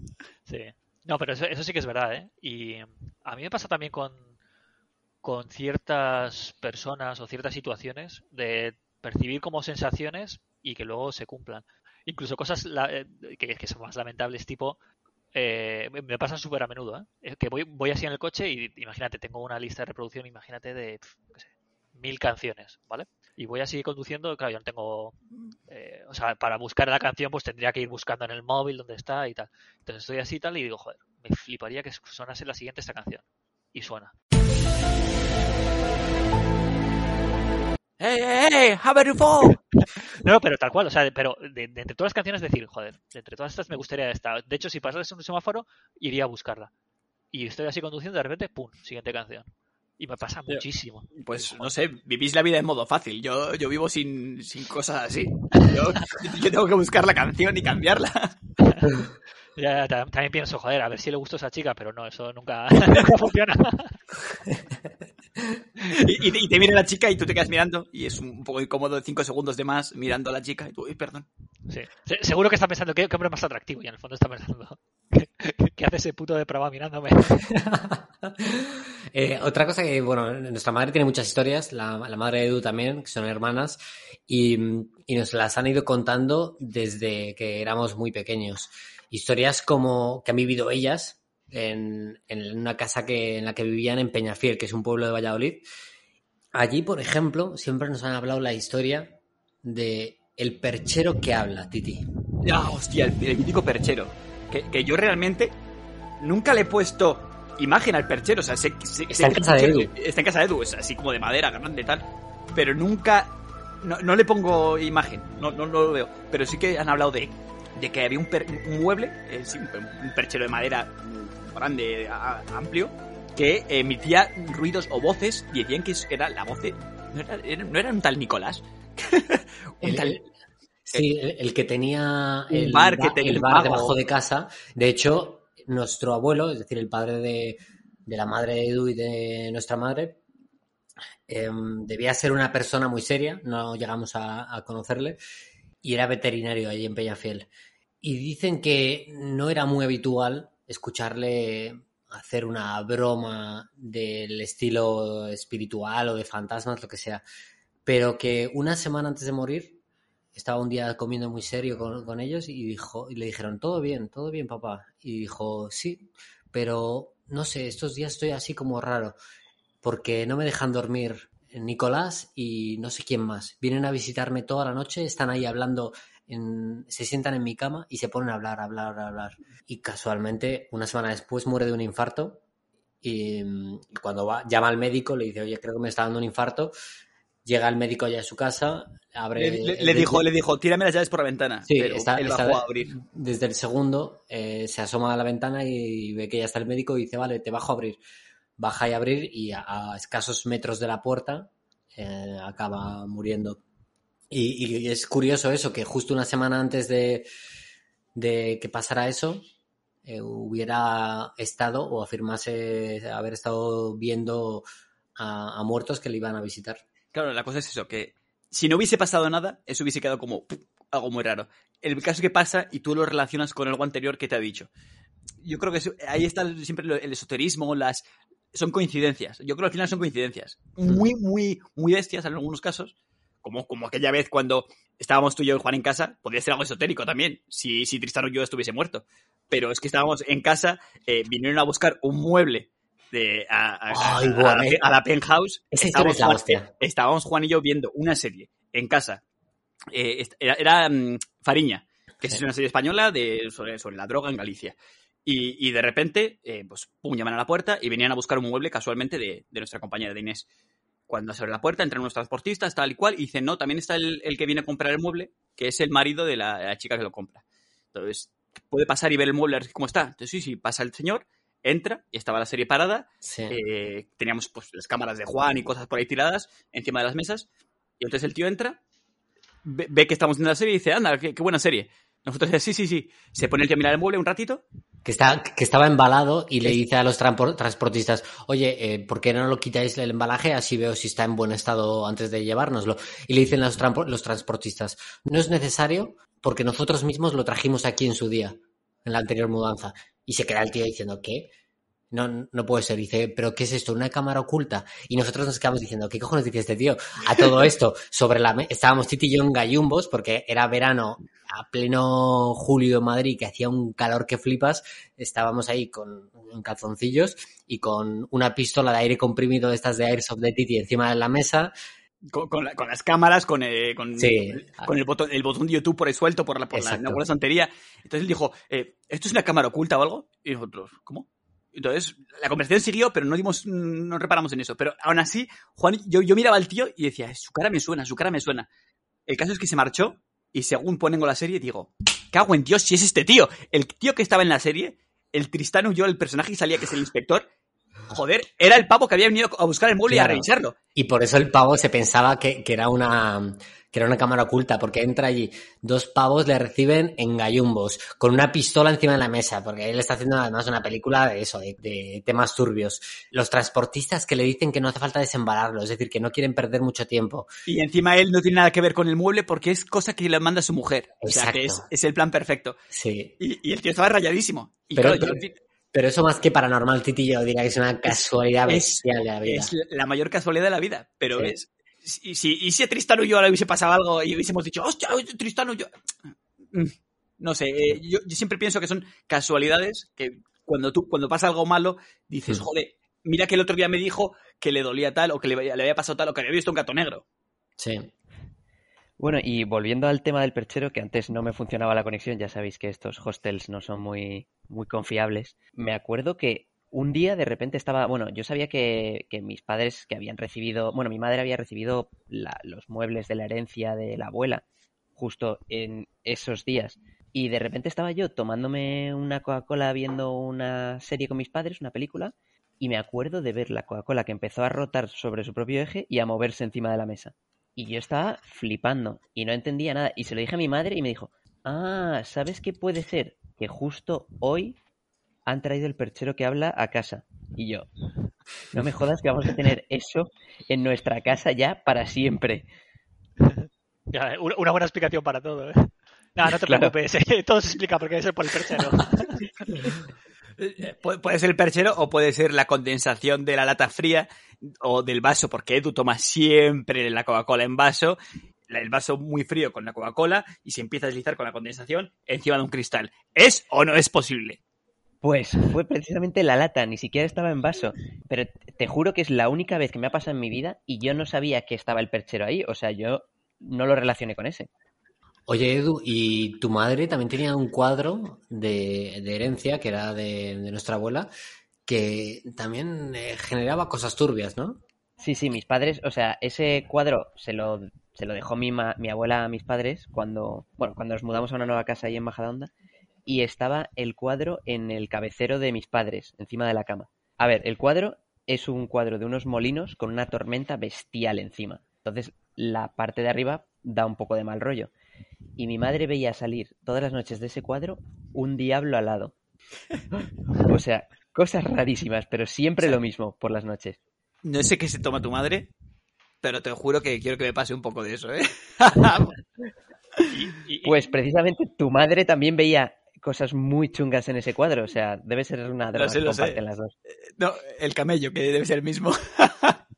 Speaker 3: Sí. No, pero eso, eso sí que es verdad, ¿eh? Y a mí me pasa también con, con ciertas personas o ciertas situaciones de percibir como sensaciones y que luego se cumplan. Incluso cosas eh, que, son más lamentables, tipo, eh, me- pasan súper a menudo, ¿eh? Que voy, voy así en el coche y imagínate, tengo una lista de reproducción, imagínate, de, qué sé, mil canciones, ¿vale? Y voy así conduciendo, claro, yo no tengo, eh, o sea, para buscar la canción pues tendría que ir buscando en el móvil dónde está y tal. Entonces estoy así y tal y digo, joder, me fliparía que sonase la siguiente esta canción. Y suena.
Speaker 5: ¡Hey, hey, hey! ¡How about you fall?
Speaker 3: No, pero tal cual, o sea, pero de, de entre todas las canciones decir, joder, de entre todas estas me gustaría esta. De hecho, si pasase un semáforo, iría a buscarla. Y estoy así conduciendo, de repente, ¡pum! Siguiente canción. Y me pasa
Speaker 5: Ya.
Speaker 3: muchísimo.
Speaker 5: Pues no sé, vivís la vida en modo fácil. Yo, yo vivo sin, sin cosas así. [laughs] Yo, yo tengo que buscar la canción y cambiarla. [laughs]
Speaker 3: Ya, ta- también pienso, joder, a ver si le gustó a esa chica, pero no, eso nunca, [laughs] nunca funciona.
Speaker 5: Y, y te- mira la chica y tú te quedas mirando y es un poco incómodo, cinco segundos de más mirando a la chica y tú, uy, perdón.
Speaker 3: Sí. Se- Seguro que está pensando, ¿qué, qué hombre más atractivo? Y en el fondo está pensando, [laughs] ¿qué, hace ese puto depravado mirándome? [laughs]
Speaker 1: Eh, otra cosa que, bueno, nuestra madre tiene muchas historias, la, la madre de Edu también, que son hermanas, y, y nos las han ido contando desde que éramos muy pequeños. Historias como que han vivido ellas en, en una casa que, en la que vivían en Peñafiel, que es un pueblo de Valladolid. Allí, por ejemplo, siempre nos han hablado la historia de el perchero que habla, Titi.
Speaker 5: Ya, hostia, el, el mítico perchero. Que, que yo realmente nunca le he puesto imagen al perchero. O sea, sé, sé-
Speaker 1: Está
Speaker 5: sé
Speaker 1: en
Speaker 5: que
Speaker 1: casa de Edu.
Speaker 5: Está en casa de Edu, es así como de madera, grande, tal. Pero nunca. No, no le pongo imagen, no, no, no lo veo. Pero sí que han hablado de, de que había un, per- un mueble, eh, sí, un, perchero de madera grande, a- amplio, que emitía ruidos o voces y decían que era la voz de. No era, era- no era un tal Nicolás. [laughs] un
Speaker 1: El-
Speaker 5: tal.
Speaker 1: El- sí, el, el que tenía el
Speaker 5: bar que tenía
Speaker 1: el bar debajo de casa. De hecho, nuestro abuelo, es decir, el padre de, de la madre de Edu y de nuestra madre, em, debía ser una persona muy seria, no llegamos a, a conocerle, y era veterinario allí en Peñafiel. Y dicen que no era muy habitual escucharle hacer una broma del estilo espiritual o de fantasmas, lo que sea, pero que una semana antes de morir estaba un día comiendo muy serio con, ellos y dijo y le dijeron todo bien, todo bien, papá. Y dijo sí, pero no sé, estos días estoy así como raro porque no me dejan dormir Nicolás y no sé quién más. Vienen a visitarme toda la noche, están ahí hablando, se sientan en mi cama y se ponen a hablar, hablar, hablar. Y casualmente, una semana después muere de un infarto y mm, cuando va, llama al médico le dice, oye, creo que me está dando un infarto. Llega el médico allá a su casa, abre...
Speaker 5: Le, le-
Speaker 1: el-
Speaker 5: le dijo, le dijo, tírame las llaves por la ventana.
Speaker 1: Sí,
Speaker 5: pero
Speaker 1: está-
Speaker 5: él
Speaker 1: está-
Speaker 5: bajó a abrir.
Speaker 1: desde el segundo eh, se asoma a la ventana y ve que ya está el médico y dice, vale, te bajo a abrir. Baja y a abrir y a, a escasos metros de la puerta eh, acaba muriendo. Y, y es curioso eso, que justo una semana antes de, de que pasara eso, eh, hubiera estado o afirmase haber estado viendo a, a muertos que le iban a visitar.
Speaker 5: Claro, la cosa es eso, que si no hubiese pasado nada, eso hubiese quedado como algo muy raro. El caso es que pasa y tú lo relacionas con algo anterior que te ha dicho. Yo creo que eso- ahí está siempre el esoterismo, las... Son coincidencias. Yo creo que al final son coincidencias. Muy, muy, muy bestias en algunos casos, como, como aquella vez cuando estábamos tú y yo y Juan en casa, podría ser algo esotérico también, si, si Tristán o yo estuviese muerto. Pero es que estábamos en casa, eh, vinieron a buscar un mueble de, a, a-
Speaker 1: Ay,
Speaker 5: a-
Speaker 1: buah,
Speaker 5: a la,
Speaker 1: eh.
Speaker 5: a la penthouse.
Speaker 1: Esa
Speaker 5: Estábamos
Speaker 1: es la
Speaker 5: Juan-
Speaker 1: hostia.
Speaker 5: estábamos Juan y yo viendo una serie en casa. Eh, era era, mm, Fariña, que es una serie española de, sobre, sobre la droga en Galicia. Y, y de repente, eh, pues, pum, llaman a la puerta y venían a buscar un mueble casualmente de, de nuestra compañera de Inés. Cuando se abre la puerta, entran unos transportistas, tal y cual, y dicen, no, también está el, el que viene a comprar el mueble, que es el marido de la, la chica que lo compra. Entonces, puede pasar y ver el mueble, cómo está. Entonces, sí, sí, pasa el señor, entra, y estaba la serie parada,
Speaker 1: Sí.
Speaker 5: eh, teníamos pues las cámaras de Juan y cosas por ahí tiradas encima de las mesas. Y entonces el tío entra, ve, ve que estamos viendo la serie y dice, anda, qué, qué buena serie. Nosotros, sí, sí, sí. Se pone el tío a mirar el mueble un ratito.
Speaker 1: Que, está, que estaba embalado y le dice a los transportistas, oye, eh, ¿por qué no lo quitáis el embalaje? Así veo si está en buen estado antes de llevárnoslo. Y le dicen los, trampo- los transportistas, no es necesario porque nosotros mismos lo trajimos aquí en su día, en la anterior mudanza. Y se queda el tío diciendo, ¿qué? No, no puede ser. Dice, ¿pero qué es esto? ¿Una cámara oculta? Y nosotros nos quedamos diciendo, ¿qué cojones dice este tío? A todo [laughs] esto, sobre la estábamos Titi y yo en gallumbos, porque era verano a pleno julio en Madrid, que hacía un calor que flipas. Estábamos ahí con en calzoncillos y con una pistola de aire comprimido de estas de Airsoft de Titi encima de la mesa.
Speaker 5: Con, con la- con las cámaras, con, eh, con,
Speaker 1: Sí.
Speaker 5: con el, botón, el botón de YouTube por ahí suelto, por la, por la, por la santería. Entonces él dijo, eh, ¿esto es una cámara oculta o algo? Y nosotros, ¿cómo? Entonces, la conversación siguió, pero no dimos, no reparamos en eso. Pero aún así, Juan, yo, yo miraba al tío y decía, su cara me suena, su cara me suena. El caso es que se marchó y según ponen la serie, digo, cago en Dios si es este tío. El tío que estaba en la serie, el Tristán huyó, el personaje que salía, que es el inspector, joder, era el pavo que había venido a buscar el mueble y a revisarlo.
Speaker 1: Y por eso el pavo se pensaba que, que era una que era una cámara oculta, porque entra allí, dos pavos le reciben en gallumbos, con una pistola encima de la mesa, porque él está haciendo además una película de eso, de, de temas turbios. Los transportistas que le dicen que no hace falta desembalarlo, es decir, que no quieren perder mucho tiempo.
Speaker 5: Y encima él no tiene nada que ver con el mueble porque es cosa que le manda su mujer. O sea, que es,
Speaker 1: Exacto.
Speaker 5: es el plan perfecto.
Speaker 1: Sí.
Speaker 5: Y, y el tío estaba rayadísimo. Y
Speaker 1: Pero-
Speaker 5: claro, yo,
Speaker 1: pero- eso más que paranormal, Titi, yo diría que es una casualidad
Speaker 5: es-
Speaker 1: bestial de la vida.
Speaker 5: es la mayor casualidad de la vida. Pero
Speaker 1: Sí.
Speaker 5: es. Y si, y si a Tristán yo le hubiese pasado algo y hubiésemos dicho, hostia, Tristán yo. No sé, eh, yo, yo siempre pienso que son casualidades que cuando tú, cuando pasa algo malo, dices,
Speaker 1: Mm.
Speaker 5: joder, mira que el otro día me dijo que le dolía tal, o que le, le había pasado tal, o que había visto un gato negro.
Speaker 1: Sí.
Speaker 4: Bueno, y volviendo al tema del perchero, que antes no me funcionaba la conexión, ya sabéis que estos hostels no son muy, muy confiables. Me acuerdo que un día de repente estaba, bueno, yo sabía que, mis padres que habían recibido, bueno, mi madre había recibido los muebles de la herencia de la abuela justo en esos días. Y de repente estaba yo tomándome una Coca-Cola viendo una serie con mis padres, una película, y me acuerdo de ver la Coca-Cola que empezó a rotar sobre su propio eje y a moverse encima de la mesa. Y yo estaba flipando y no entendía nada. Y se lo dije a mi madre y me dijo, ah, ¿sabes qué puede ser? Que justo hoy han traído el perchero que habla a casa. Y yo, no me jodas que vamos a tener eso en nuestra casa ya para siempre. [laughs]
Speaker 3: Ya, una buena explicación para todo, ¿eh? No, no te [laughs]
Speaker 4: Claro.
Speaker 3: preocupes, [laughs] ¿eh? todo se explica porque debe ser por el perchero.
Speaker 5: Eh, Pu- Puede ser el perchero o puede ser la condensación de la lata fría o del vaso, porque Edu toma siempre la Coca-Cola en vaso, el vaso muy frío con la Coca-Cola y se empieza a deslizar con la condensación encima de un cristal. ¿Es o no es posible?
Speaker 4: Pues fue precisamente la lata, ni siquiera estaba en vaso. Pero te juro que es la única vez que me ha pasado en mi vida y yo no sabía que estaba el perchero ahí. O sea, yo no lo relacioné con ese.
Speaker 1: Oye, Edu, ¿y tu madre también tenía un cuadro de, de herencia, que era de, nuestra abuela, que también eh, generaba cosas turbias, ¿no?
Speaker 4: Sí, sí, mis padres, o sea, ese cuadro se lo, se lo dejó mi, ma- mi abuela a mis padres cuando, bueno, cuando nos mudamos a una nueva casa ahí en Majadahonda y estaba el cuadro en el cabecero de mis padres, encima de la cama. A ver, el cuadro es un cuadro de unos molinos con una tormenta bestial encima. Entonces, la parte de arriba da un poco de mal rollo. Y mi madre veía salir todas las noches de ese cuadro un diablo alado. [laughs] O sea, cosas rarísimas, pero siempre lo mismo por las noches.
Speaker 5: No sé qué se toma tu madre, pero te juro que quiero que me pase un poco de eso, ¿eh?
Speaker 3: Y- [laughs] y-
Speaker 4: Pues precisamente tu madre también veía cosas muy chungas en ese cuadro. O sea, debe ser una droga
Speaker 5: sé,
Speaker 4: que comparten las dos.
Speaker 5: no, el camello, que debe ser el mismo. [laughs]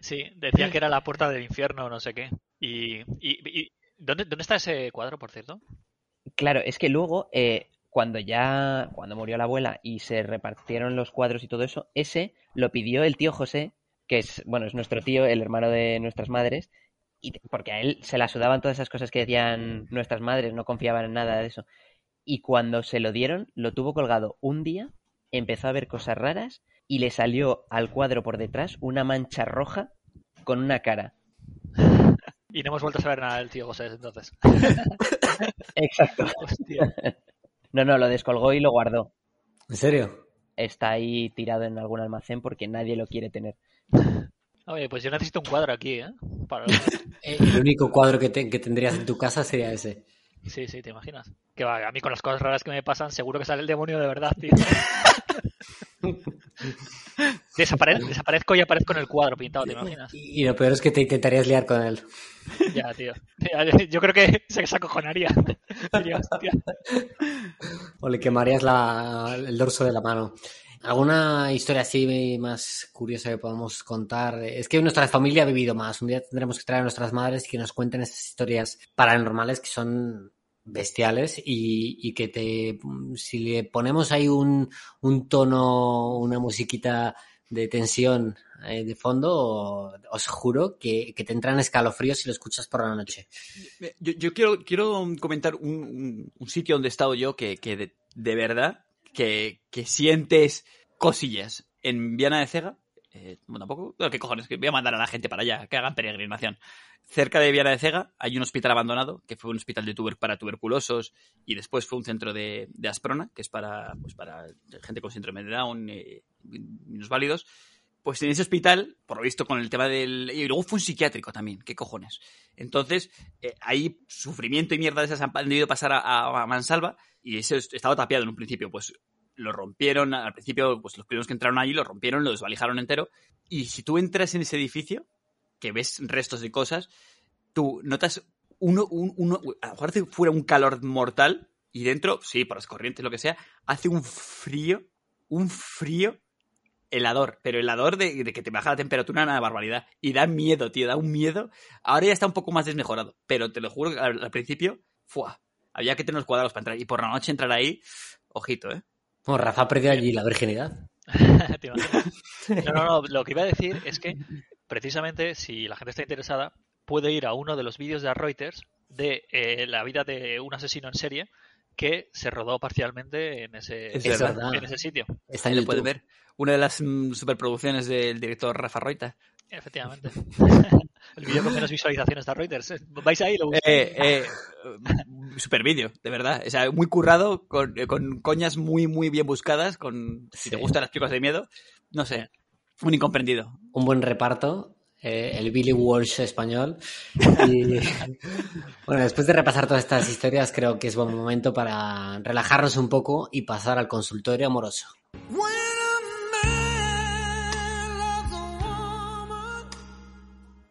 Speaker 3: Sí, decía que era la puerta del infierno o no sé qué. Y, y- y- ¿dónde, ¿dónde está ese cuadro, por cierto?
Speaker 4: Claro, es que luego, eh, cuando ya, cuando murió la abuela y se repartieron los cuadros y todo eso, ese lo pidió el tío José, que es, bueno, es nuestro tío, el hermano de nuestras madres, y porque a él se la sudaban todas esas cosas que decían nuestras madres, no confiaban en nada de eso. Y cuando se lo dieron, lo tuvo colgado un día, empezó a ver cosas raras y le salió al cuadro por detrás una mancha roja con una cara.
Speaker 3: Y no hemos vuelto a saber nada del tío José entonces. [laughs]
Speaker 4: Exacto.
Speaker 3: Hostia.
Speaker 4: No, no, lo descolgó y lo guardó.
Speaker 1: ¿En serio?
Speaker 4: Está ahí tirado en algún almacén porque nadie lo quiere tener.
Speaker 3: Oye, pues yo necesito un cuadro aquí, ¿eh? Para... [laughs]
Speaker 1: El único cuadro que, te- que tendrías en tu casa sería ese.
Speaker 3: Sí, sí, te imaginas. Que va, a mí con las cosas raras que me pasan, seguro que sale el demonio de verdad, tío. [laughs] [laughs] Desapare- desaparezco y aparezco en el cuadro pintado, ¿te imaginas?
Speaker 1: Y, y lo peor es que te intentarías liar con él.
Speaker 3: Ya, tío. Yo creo que se acojonaría. Diría, [laughs] hostia.
Speaker 1: O le quemarías la- el dorso de la mano. ¿Alguna historia así más curiosa que podamos contar? Es que nuestra familia ha vivido más. Un día tendremos que traer a nuestras madres y que nos cuenten esas historias paranormales que son bestiales y, y que te si le ponemos ahí un, un tono, una musiquita de tensión eh, de fondo, os juro que, que te entran escalofríos si lo escuchas por la noche.
Speaker 5: Yo, yo quiero, quiero comentar un, un- un sitio donde he estado yo que, que de, verdad que, que sientes cosillas. En Viana de Cega, eh, bueno, tampoco, qué cojones, voy a mandar a la gente para allá, que hagan peregrinación. Cerca de Viana de Cega hay un hospital abandonado, que fue un hospital de tuber para tuberculosos y después fue un centro de, de Asprona, que es para, pues para gente con síndrome de Down, eh, minusválidos. Pues en ese hospital, por lo visto con el tema del... Y luego fue un psiquiátrico también, qué cojones. Entonces, eh, ahí sufrimiento y mierda de esas han debido pasar a, a- a Mansalva y ese est- estaba tapiado en un principio. Pues lo rompieron, al principio, pues los primeros que entraron allí lo rompieron, lo desvalijaron entero. Y si tú entras en ese edificio, que ves restos de cosas, tú notas uno, un- uno, a lo mejor fuera un calor mortal y dentro, sí, por las corrientes, lo que sea, hace un frío, un frío helador, pero helador de, de que te baja la temperatura una barbaridad. Y da miedo, tío, da un miedo. Ahora ya está un poco más desmejorado, pero te lo juro que al, al principio, ¡fua! Había que tener los cuadrados para entrar. Y por la noche entrar ahí, ojito, ¿eh?
Speaker 1: Bueno, Rafa perdió allí la virginidad. [laughs]
Speaker 3: No, no, no. Lo que iba a decir es que, precisamente, si la gente está interesada, puede ir a uno de los vídeos de Reuters de eh, la vida de un asesino en serie que se rodó parcialmente en ese,
Speaker 5: Es
Speaker 1: Es
Speaker 5: verdad.
Speaker 1: verdad.
Speaker 3: en ese sitio.
Speaker 1: Está
Speaker 5: Ahí
Speaker 1: en
Speaker 5: lo puedes ver. Una de las mm, superproducciones del director Rafa Roita.
Speaker 3: Efectivamente. [laughs] El vídeo con menos visualizaciones de Reuters. Vais ahí y lo buscáis.
Speaker 5: Eh, eh, super vídeo, de verdad. O sea, muy currado, con, eh, con coñas muy, muy bien buscadas, con si te gustan las películas de miedo, no sé, un incomprendido.
Speaker 1: un buen reparto, eh, el Billy Walsh español. [laughs] Y bueno, después de repasar todas estas historias, creo que es buen momento para relajarnos un poco y pasar al consultorio amoroso.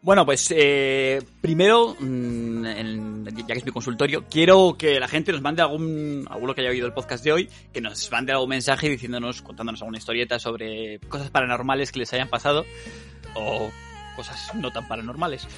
Speaker 5: Bueno, pues eh, primero, mm, en- ya que es mi consultorio, quiero que la gente nos mande algún, alguno que haya oído el podcast de hoy, que nos mande algún mensaje diciéndonos, contándonos alguna historieta sobre cosas paranormales que les hayan pasado o cosas no tan paranormales.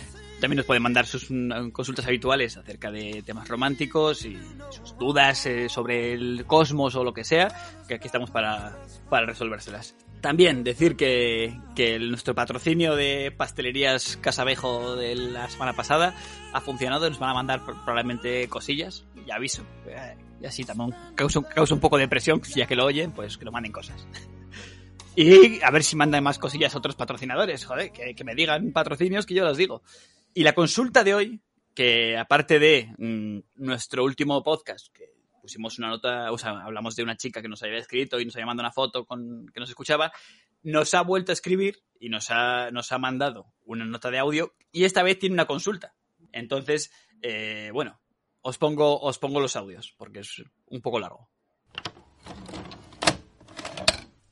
Speaker 5: También nos pueden mandar sus mm, consultas habituales acerca de temas románticos y sus dudas eh, sobre el cosmos o lo que sea, que aquí estamos para, para resolvérselas. También decir que, que nuestro patrocinio de pastelerías Casabejo de la semana pasada ha funcionado, nos van a mandar pro- probablemente cosillas, ya aviso. Eh, Y así también causa, causa un poco de presión, ya que lo oyen, pues que lo manden cosas. [laughs] Y a ver si mandan más cosillas a otros patrocinadores, joder, que, que me digan patrocinios que yo los digo. Y la consulta de hoy, que aparte de mm, nuestro último podcast, que pusimos una nota, o sea, hablamos de una chica que nos había escrito y nos había mandado una foto con que nos escuchaba, nos ha vuelto a escribir y nos ha, nos ha mandado una nota de audio y esta vez tiene una consulta. Entonces, eh, bueno, os pongo, os pongo los audios porque es un poco largo.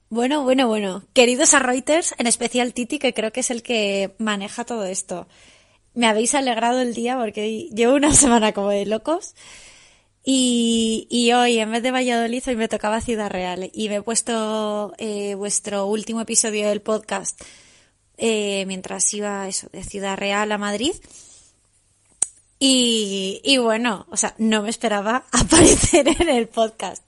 Speaker 6: Bueno, bueno, bueno. Queridos a Reuters, en especial Titi, que creo que es el que maneja todo esto. Me habéis alegrado el día porque llevo una [laughs] semana como de locos. Y, y hoy, en vez de Valladolid, hoy me tocaba Ciudad Real. Y me he puesto eh, vuestro último episodio del podcast eh, mientras iba eso, de Ciudad Real a Madrid. Y, y bueno, o sea, no me esperaba [laughs] aparecer en el podcast.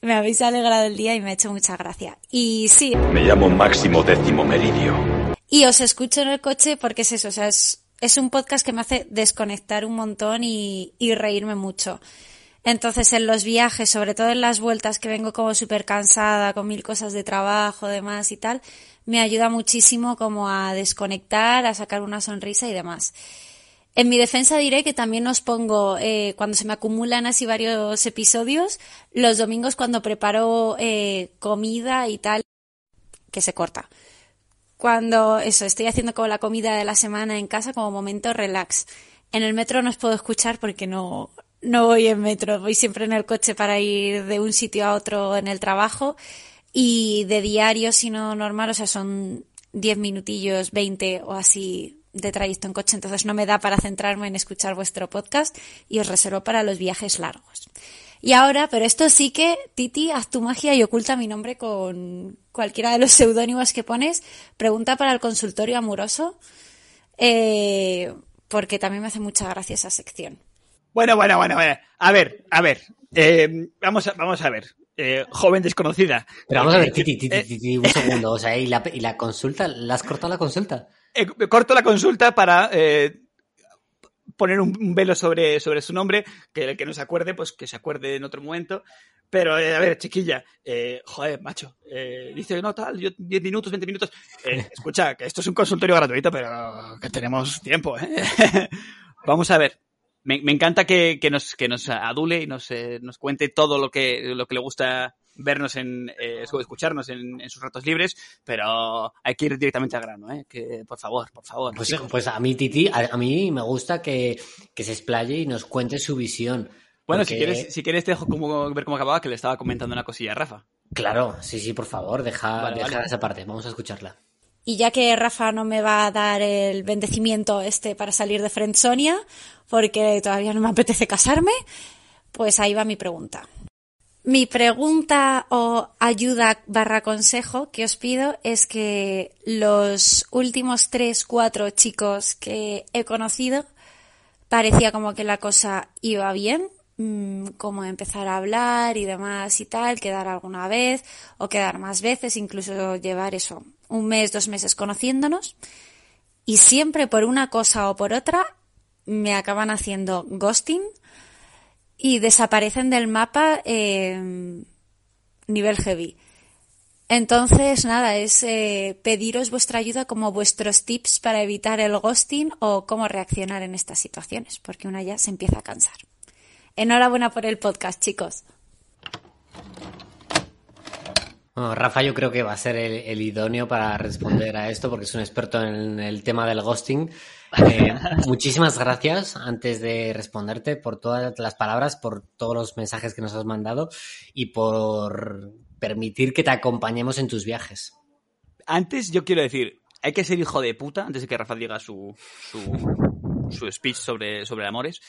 Speaker 6: Me habéis alegrado el día y me ha hecho mucha gracia. Y sí.
Speaker 7: Me llamo Máximo Décimo Meridio.
Speaker 6: Y os escucho en el coche porque es eso, o sea, es, es un podcast que me hace desconectar un montón y, y reírme mucho. Entonces, en los viajes, sobre todo en las vueltas que vengo como súper cansada, con mil cosas de trabajo, demás y tal, me ayuda muchísimo como a desconectar, a sacar una sonrisa y demás. En mi defensa diré que también os pongo, eh, cuando se me acumulan así varios episodios, los domingos cuando preparo eh, comida y tal, que se corta. Cuando eso, estoy haciendo como la comida de la semana en casa como momento relax. En el metro no os puedo escuchar porque no, no voy en metro, voy siempre en el coche para ir de un sitio a otro en el trabajo y de diario, si no normal, o sea, son 10 minutillos, 20 o así de trayecto en coche, entonces no me da para centrarme en escuchar vuestro podcast y os reservo para los viajes largos. Y ahora, pero esto sí que, Titi, haz tu magia y oculta mi nombre con cualquiera de los seudónimos que pones. Pregunta para el consultorio amoroso, eh, porque también me hace mucha gracia esa sección.
Speaker 5: Bueno, bueno, bueno, bueno. A ver, a ver. Eh, vamos, a, vamos a ver. Eh, joven desconocida.
Speaker 1: Pero vamos a ver,
Speaker 5: Eh,
Speaker 1: Titi, Titi, Titi, un segundo. O sea, ¿y la, y la consulta? ¿La has cortado la consulta?
Speaker 5: eh, corto la consulta para poner un, un velo sobre, sobre su nombre, que el que no se acuerde, pues que se acuerde en otro momento. Pero, eh, a ver, chiquilla, eh, joder, macho, eh, dice, no, tal, yo 10 minutos, 20 minutos. [laughs] Escucha, que esto es un consultorio gratuito, pero que tenemos tiempo, ¿eh? [laughs] Vamos a ver. Me, me encanta que, que nos, que nos adule y nos, eh, nos cuente todo lo que, lo que le gusta vernos en, eh, escucharnos en, en sus ratos libres, pero hay que ir directamente al grano, ¿eh? Que, por favor, por favor.
Speaker 1: Pues, pues a mí, Titi, a, a mí me gusta que, que se explaye y nos cuente su visión.
Speaker 5: Bueno,
Speaker 1: Porque-
Speaker 5: si quieres, si quieres te dejo como, ver cómo acababa, que le estaba comentando una cosilla a Rafa.
Speaker 1: Claro, sí, sí, por favor, deja,
Speaker 5: Vale,
Speaker 1: deja
Speaker 5: vale.
Speaker 1: esa parte. Vamos a escucharla.
Speaker 6: Y ya que Rafa no me va a dar el bendecimiento este para salir de Friendsonia, porque todavía no me apetece casarme, pues ahí va mi pregunta. Mi pregunta o ayuda barra consejo que os pido es que los últimos tres, cuatro chicos que he conocido parecía como que la cosa iba bien, mm, como empezar a hablar y demás y tal, quedar alguna vez o quedar más veces, incluso llevar eso, un mes, dos meses conociéndonos. Y siempre por una cosa o por otra me acaban haciendo ghosting y desaparecen del mapa eh, nivel heavy. Entonces, nada, es eh, pediros vuestra ayuda como vuestros tips para evitar el ghosting o cómo reaccionar en estas situaciones, porque una ya se empieza a cansar. Enhorabuena por el podcast, chicos.
Speaker 1: Bueno, Rafa yo creo que va a ser el, el idóneo para responder a esto porque es un experto en el tema del ghosting. Eh, [laughs] muchísimas gracias antes de responderte por todas las palabras, por todos los mensajes que nos has mandado y por permitir que te acompañemos en tus viajes.
Speaker 5: Antes yo quiero decir, hay que ser hijo de puta, antes de que Rafa diga su, su, su speech sobre, sobre amores.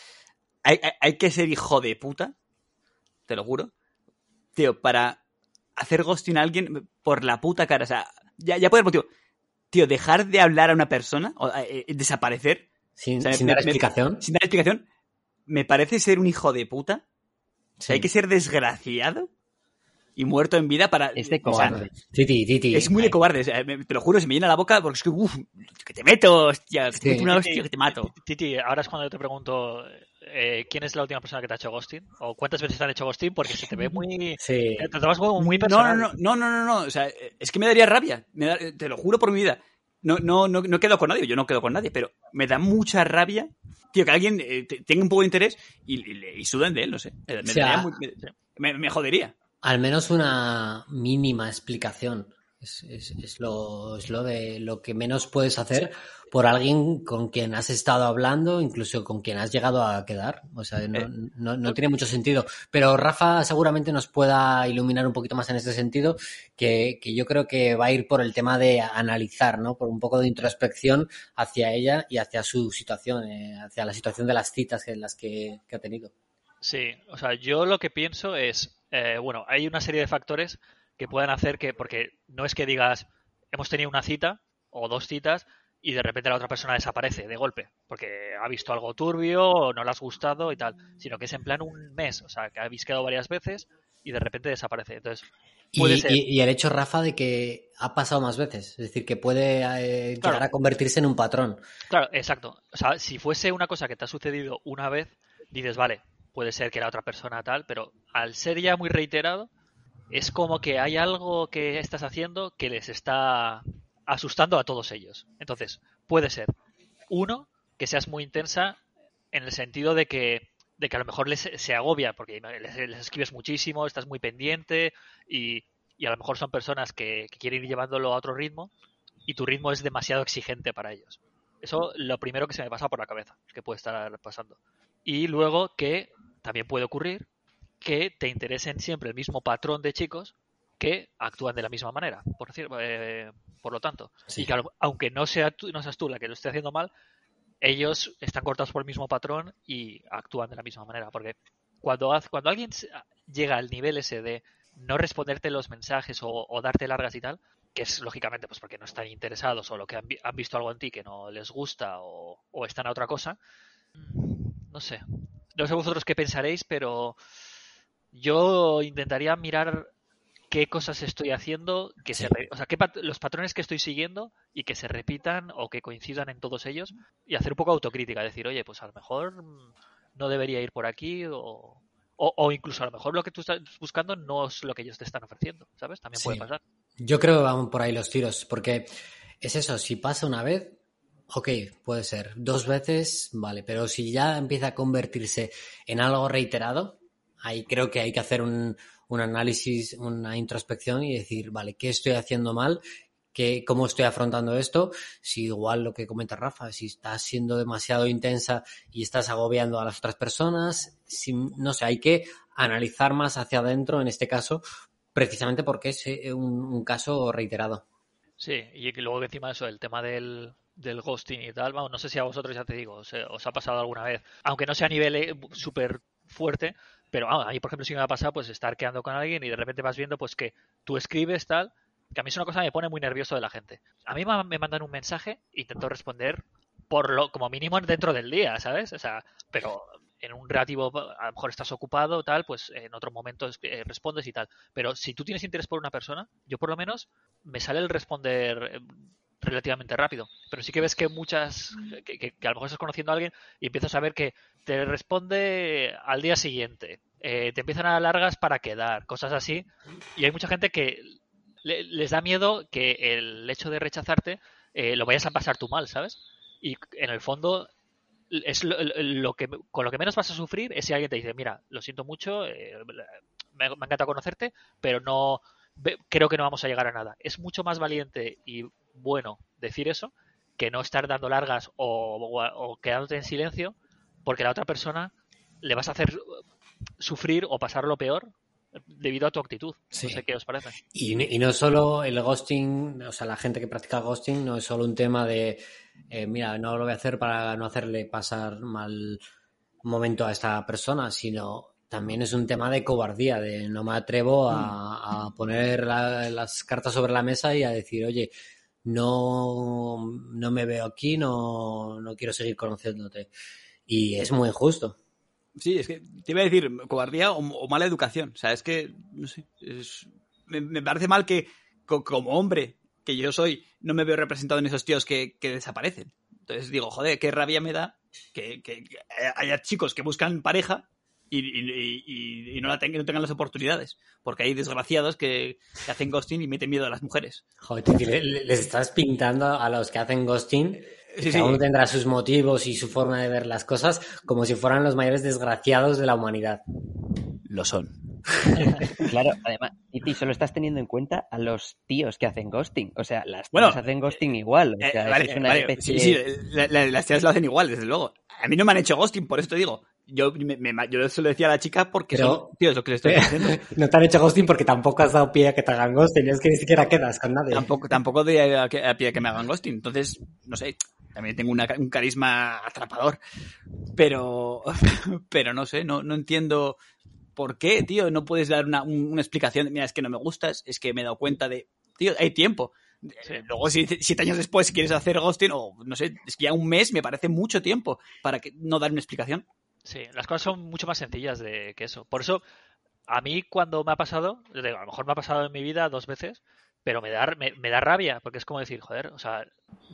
Speaker 5: Hay, hay, hay que ser hijo de puta, te lo juro. Tío, para hacer ghosting a alguien por la puta cara. O sea, ya, ya puede haber motivo. Tío, dejar de hablar a una persona, o eh, eh, desaparecer,
Speaker 1: Sin,
Speaker 5: O sea,
Speaker 1: sin
Speaker 5: me-
Speaker 1: dar
Speaker 5: me-
Speaker 1: explicación.
Speaker 5: sin dar explicación, me parece ser un hijo de puta. O sea,
Speaker 1: Sí.
Speaker 5: hay que ser desgraciado y muerto en vida para...
Speaker 4: Es de
Speaker 5: o sea,
Speaker 4: cobarde.
Speaker 1: Titi, Titi.
Speaker 5: es muy de cobarde, o sea, me- te lo juro, se me llena la boca porque es que, uff, que te meto, hostia, que te
Speaker 1: Sí.
Speaker 5: meto una hostia, que te mato.
Speaker 3: Titi, ahora es cuando yo te pregunto eh, quién es la última persona que te ha hecho ghosting o cuántas veces te han hecho ghosting porque se te ve muy...
Speaker 1: Sí.
Speaker 3: Te tomas como muy
Speaker 5: No,
Speaker 3: personal.
Speaker 5: no, no, no, no, no, no, o sea, es que me daría rabia, me da- te lo juro por mi vida. No, no, no, no quedo con nadie, yo no quedo con nadie, pero me da mucha rabia, tío, que alguien eh, te- tenga un poco de interés y, y, y suden de él, no sé. Me, me
Speaker 1: O sea,
Speaker 5: daría muy- me- me- me jodería.
Speaker 1: Al menos una mínima explicación. Es, es- es lo, es lo de lo que menos puedes hacer por alguien con quien has estado hablando, incluso con quien has llegado a quedar. O sea, no,
Speaker 5: Eh.
Speaker 1: no- no tiene mucho sentido. Pero Rafa seguramente nos pueda iluminar un poquito más en este sentido, que, que yo creo que va a ir por el tema de analizar, ¿no? Por un poco de introspección hacia ella y hacia su situación, eh, hacia la situación de las citas en las que, que ha tenido.
Speaker 3: Sí, o sea, yo lo que pienso es, eh, bueno, hay una serie de factores que pueden hacer que, porque no es que digas, hemos tenido una cita o dos citas y de repente la otra persona desaparece de golpe, porque ha visto algo turbio o no le has gustado y tal, sino que es en plan un mes, o sea, que habéis quedado varias veces y de repente desaparece. Entonces, puede
Speaker 1: Y,
Speaker 3: ser.
Speaker 1: y- y el hecho, Rafa, de que ha pasado más veces. Es decir, que puede eh,
Speaker 3: Claro.
Speaker 1: llegar a convertirse en un patrón.
Speaker 3: Claro, exacto. O sea, si fuese una cosa que te ha sucedido una vez, dices, vale, puede ser que la otra persona tal, pero al ser ya muy reiterado, es como que hay algo que estás haciendo que les está asustando a todos ellos. Entonces, puede ser, uno, que seas muy intensa en el sentido de que, de que a lo mejor les, se agobia, porque les, escribes muchísimo, estás muy pendiente y, y a lo mejor son personas que, que quieren ir llevándolo a otro ritmo y tu ritmo es demasiado exigente para ellos. Eso lo primero que se me pasa por la cabeza, que puede estar pasando. Y luego que también puede ocurrir que te interesen siempre el mismo patrón de chicos que actúan de la misma manera, por decir, eh, por lo tanto.
Speaker 1: Sí.
Speaker 3: Y que aunque no, sea tú, no seas tú la que lo esté haciendo mal, ellos están cortados por el mismo patrón y actúan de la misma manera. Porque cuando, cuando alguien llega al nivel ese de no responderte los mensajes o, o darte largas y tal, que es lógicamente pues porque no están interesados o lo que han, vi- han visto algo en ti que no les gusta o, o están a otra cosa, no sé. No sé vosotros qué pensaréis, pero yo intentaría mirar qué cosas estoy haciendo, que se
Speaker 1: Sí.
Speaker 3: re- o sea, qué pat- los patrones que estoy siguiendo y que se repitan o que coincidan en todos ellos y hacer un poco autocrítica, decir, oye, pues a lo mejor no debería ir por aquí o, o, o incluso a lo mejor lo que tú estás buscando no es lo que ellos te están ofreciendo, ¿sabes? También puede pasar.
Speaker 1: Yo creo que van por ahí los tiros, porque es eso, si pasa una vez, ok, puede ser. Dos veces, vale, pero si ya empieza a convertirse en algo reiterado, ahí creo que hay que hacer un, un análisis, una introspección y decir, vale, ¿qué estoy haciendo mal? ¿Qué, ¿Cómo estoy afrontando esto? Si igual lo que comenta Rafa, si estás siendo demasiado intensa y estás agobiando a las otras personas, si, no sé, hay que analizar más hacia adentro en este caso precisamente porque es eh, un, caso reiterado.
Speaker 3: Sí, y que luego que encima eso, el tema del, del ghosting y tal, vamos, no sé si a vosotros ya te digo, os, os ha pasado alguna vez, aunque no sea a nivel eh, súper fuerte, pero a mí por ejemplo sí me ha pasado pues estar quedando con alguien y de repente vas viendo pues que tú escribes tal, que a mí es una cosa que me pone muy nervioso de la gente. A mí me me mandan un mensaje, intento responder por lo como mínimo dentro del día, ¿sabes? O sea, pero en un relativo, a lo mejor estás ocupado, tal, pues en otro momento eh, respondes y tal. Pero si tú tienes interés por una persona, yo por lo menos me sale el responder eh, relativamente rápido. Pero sí que ves que muchas, que, que- que a lo mejor estás conociendo a alguien y empiezas a ver que te responde al día siguiente, eh, te empiezan a largas para quedar, cosas así. Y hay mucha gente que le- les da miedo que el hecho de rechazarte eh, lo vayas a pasar tú mal, ¿sabes? Y en el fondo es lo, lo que con lo que menos vas a sufrir es si alguien te dice, mira, lo siento mucho, eh, me, me encanta conocerte, pero no ve- creo que no vamos a llegar a nada. Es mucho más valiente y bueno decir eso que no estar dando largas o, o- o quedándote en silencio porque la otra persona le vas a hacer sufrir o pasar lo peor debido a tu actitud.
Speaker 1: Sí.
Speaker 3: No sé qué os parece.
Speaker 1: Y, y no solo el ghosting, o sea, la gente que practica ghosting no es solo un tema de, eh, mira, no lo voy a hacer para no hacerle pasar mal momento a esta persona, sino también es un tema de cobardía, de no me atrevo a, a poner la- las cartas sobre la mesa y a decir, oye, no, no me veo aquí, no, no quiero seguir conociéndote. Y es muy injusto.
Speaker 5: Sí, es que te iba a decir cobardía o, mala educación. O sea, es que, no sé, me, parece mal que co- como hombre que yo soy, no me veo representado en esos tíos que, que desaparecen. Entonces digo, joder, qué rabia me da que- que haya chicos que buscan pareja y, y- y- y no, la tengan, no tengan las oportunidades. Porque hay desgraciados que, que hacen ghosting y meten miedo a las mujeres.
Speaker 1: Joder, le- les estás pintando a los que hacen ghosting
Speaker 5: Sí, sí.
Speaker 1: Cada uno tendrá sus motivos y su forma de ver las cosas como si fueran los mayores desgraciados de la humanidad.
Speaker 5: Lo son. [laughs]
Speaker 4: Claro, además, Titi, solo estás teniendo en cuenta a los tíos que hacen ghosting. O sea, las
Speaker 5: Bueno,
Speaker 4: tías hacen ghosting igual. O
Speaker 5: Eh,
Speaker 4: sea,
Speaker 5: vale,
Speaker 4: es una
Speaker 5: vale,
Speaker 4: especie
Speaker 5: Sí, sí, la- la- las tías lo hacen igual, desde luego. A mí no me han hecho ghosting, por esto digo. Yo, me, me- yo se lo decía a la chica porque
Speaker 1: Pero-
Speaker 5: son tíos lo que le estoy diciendo. [laughs]
Speaker 1: No te han hecho ghosting porque tampoco has dado pie a que te hagan ghosting. Es que ni siquiera quedas con nadie.
Speaker 5: Tampoco, tampoco de a, que- a pie que me hagan ghosting. Entonces, no sé, también tengo una- un carisma atrapador. Pero, [laughs] pero no sé, no, no entiendo por qué, tío. No puedes dar una, un- una explicación. Mira, es que no me gustas, es que me he dado cuenta de. Tío, hay tiempo.
Speaker 3: Sí.
Speaker 5: Eh, Luego, si siete años después si quieres hacer ghosting, o no sé, es que ya un mes me parece mucho tiempo para que no dar una explicación.
Speaker 3: Sí, las cosas son mucho más sencillas de que eso. Por eso, a mí cuando me ha pasado, digo, a lo mejor me ha pasado en mi vida dos veces, pero me da, me, da rabia, porque es como decir, joder, o sea,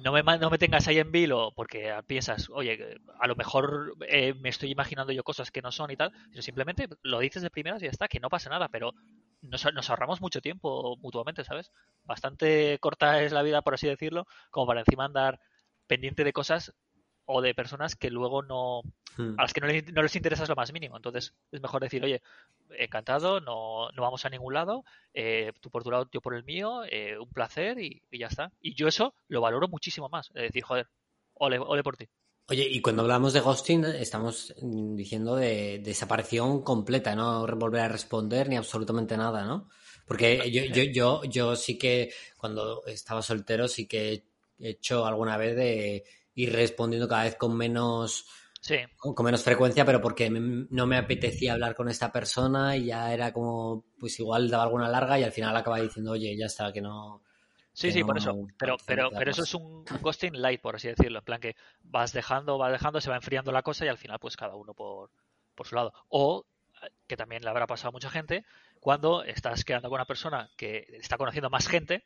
Speaker 3: no me, no me tengas ahí en vilo porque piensas, oye, a lo mejor eh, me estoy imaginando yo cosas que no son y tal, sino simplemente lo dices de primeras y ya está, que no pasa nada, pero nos, nos ahorramos mucho tiempo mutuamente, ¿sabes? Bastante corta es la vida, por así decirlo, como para encima andar pendiente de cosas o de personas que luego no,
Speaker 1: Hmm.
Speaker 3: a las que no les, no les interesa lo más mínimo. Entonces es mejor decir, oye, encantado, no, no vamos a ningún lado, eh, tú por tu lado, yo por el mío, eh, un placer y, y ya está. Y yo eso lo valoro muchísimo más. Es decir, joder, ole, ole por ti.
Speaker 1: Oye, y cuando hablamos de ghosting, estamos mm, diciendo de desaparición completa, no volver a responder ni absolutamente nada, ¿no? Porque yo, yo, yo, yo sí que cuando estaba soltero sí que he hecho alguna vez de ir respondiendo cada vez con menos
Speaker 3: Sí,
Speaker 1: con menos frecuencia, pero porque me- no me apetecía hablar con esta persona y ya era como, pues igual daba alguna larga y al final acababa diciendo, oye, ya está, que no.
Speaker 3: sí,
Speaker 1: que
Speaker 3: sí,
Speaker 1: no
Speaker 3: por eso. Pero, pero, pero eso es un, ghosting light, por así decirlo. En plan que vas dejando, vas dejando, se va enfriando la cosa y al final, pues cada uno por, por su lado. O, que también le habrá pasado a mucha gente, cuando estás quedando con una persona que está conociendo más gente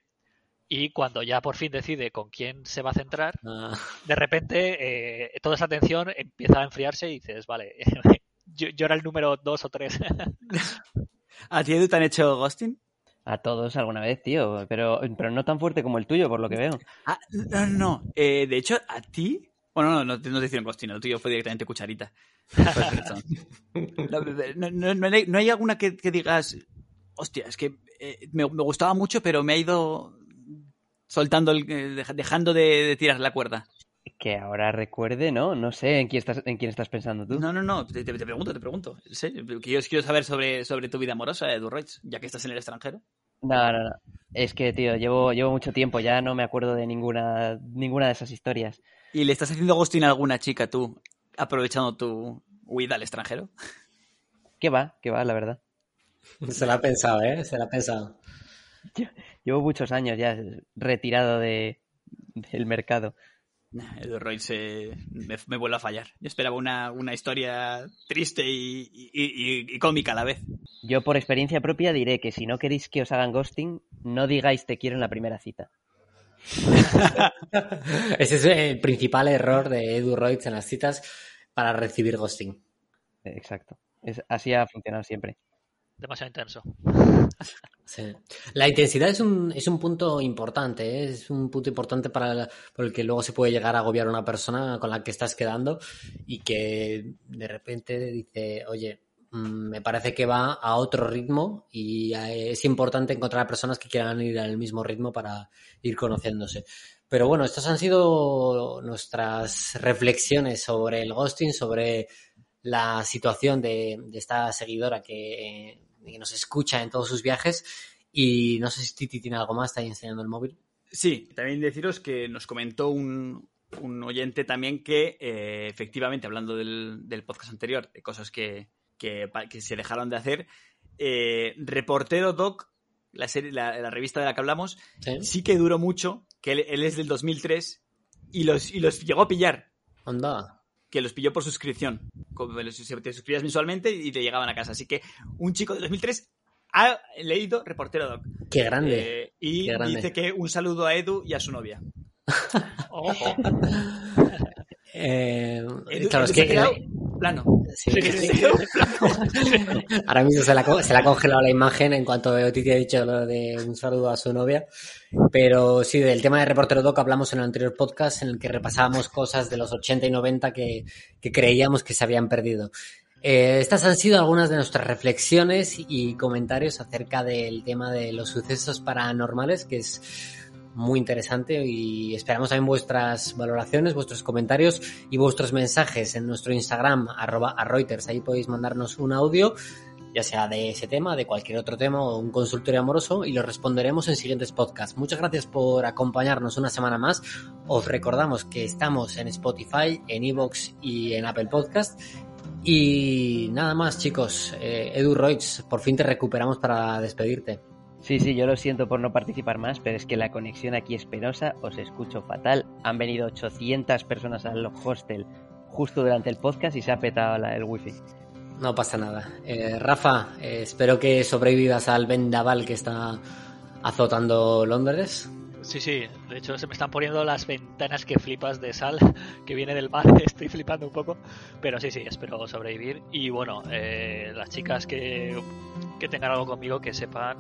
Speaker 3: y cuando ya por fin decide con quién se va a centrar,
Speaker 1: Ah,
Speaker 3: de repente eh, toda esa atención empieza a enfriarse y dices, vale, [laughs] yo, yo era el número dos o tres. [laughs]
Speaker 5: ¿A ti, Edu, te han hecho ghosting?
Speaker 4: A todos alguna vez, tío, pero, pero no tan fuerte como el tuyo, por lo que veo.
Speaker 5: Ah, no, no, no. Eh, de hecho, a ti. Bueno, no, no, te- no te hicieron ghosting, el tuyo fue directamente cucharita. [laughs] No, no, no- no hay, no hay alguna que, que digas, hostia, es que eh, me, me gustaba mucho, pero me ha ido soltando, el, eh, deja- dejando de, de tirar la cuerda.
Speaker 4: Que ahora recuerde, ¿no? No sé en quién estás, en quién estás pensando tú.
Speaker 5: No, no, no, te, te- te pregunto, te pregunto. Que yo quiero saber sobre, sobre tu vida amorosa, Edu Roig, ya que estás en el extranjero.
Speaker 4: No, no, no. Es que, tío, llevo, llevo mucho tiempo, ya no me acuerdo de ninguna, ninguna de esas historias.
Speaker 5: ¿Y le estás haciendo ghosting a alguna chica tú, aprovechando tu huida al extranjero?
Speaker 4: ¿Qué va? ¿Qué va, la verdad?
Speaker 1: se la ha pensado, ¿eh? Se la ha pensado. [laughs]
Speaker 4: Llevo muchos años ya retirado de, del mercado.
Speaker 5: Nah, Edu Roig se, me, me vuelve a fallar. Yo esperaba una, una historia triste y, y- y- y cómica a la vez.
Speaker 4: Yo por experiencia propia diré que si no queréis que os hagan ghosting, no digáis te quiero en la primera cita. [laughs]
Speaker 1: Ese es el principal error de Edu Roig en las citas para recibir ghosting.
Speaker 4: Eh, Exacto. Es, así ha funcionado siempre.
Speaker 3: Demasiado intenso.
Speaker 1: Sí. La intensidad es un, es un punto importante, ¿eh? es un punto importante para por el que luego se puede llegar a agobiar a una persona con la que estás quedando y que de repente dice, oye, mm, me parece que va a otro ritmo y eh, es importante encontrar personas que quieran ir al mismo ritmo para ir conociéndose. Pero bueno, estas han sido nuestras reflexiones sobre el ghosting, sobre la situación de, de esta seguidora que, que nos escucha en todos sus viajes. Y no sé si Titi tiene algo más, está ahí enseñando el móvil.
Speaker 5: Sí, también deciros que nos comentó un, un oyente también que, eh, efectivamente, hablando del, del podcast anterior, de cosas que, que, que se dejaron de hacer, eh, Reportero Doc, la, serie, la, la revista de la que hablamos,
Speaker 1: ¿Sí?
Speaker 5: sí que duró mucho, que él, él es del 2003, y los, y los llegó a pillar,
Speaker 1: Onda.
Speaker 5: Que los pilló por suscripción. Te suscribías mensualmente y te llegaban a casa. Así que un chico del 2003 ha leído Reportero Doc.
Speaker 1: Qué grande.
Speaker 5: Eh, y
Speaker 1: qué grande.
Speaker 5: dice que un saludo a Edu y a su novia. [laughs]
Speaker 3: Ojo. [laughs]
Speaker 1: Eh, claro, es que
Speaker 5: quedado plano.
Speaker 1: sí,
Speaker 3: Sí,
Speaker 1: sí. [laughs] ahora mismo se la, se la ha congelado la imagen en cuanto Titi ha dicho lo de un saludo a su novia. Pero sí, del tema de Reportero Doc hablamos en el anterior podcast en el que repasábamos cosas de los 80 y 90 que, que creíamos que se habían perdido. Eh, estas han sido algunas de nuestras reflexiones y comentarios acerca del tema de los sucesos paranormales, que es muy interesante y esperamos también vuestras valoraciones, vuestros comentarios y vuestros mensajes en nuestro Instagram, arroba a Reuters. Ahí podéis mandarnos un audio, ya sea de ese tema, de cualquier otro tema o un consultorio amoroso y lo responderemos en siguientes podcasts. Muchas gracias por acompañarnos una semana más. Os recordamos que estamos en Spotify, en Evox y en Apple Podcast. Y nada más, chicos. Eh, Edu Roig, por fin te recuperamos para despedirte.
Speaker 4: Sí, sí, yo lo siento por no participar más, pero es que la conexión aquí es penosa, os escucho fatal. Han venido 800 personas al hostel justo durante el podcast y se ha petado la, el wifi.
Speaker 1: No pasa nada. Eh, Rafa, eh, espero que sobrevivas al vendaval que está azotando Londres.
Speaker 3: Sí, sí, de hecho se me están poniendo las ventanas que flipas de sal [laughs] que viene del mar, [laughs] estoy flipando un poco, pero sí, sí, espero sobrevivir y bueno, eh, las chicas que, que tengan algo conmigo que sepan,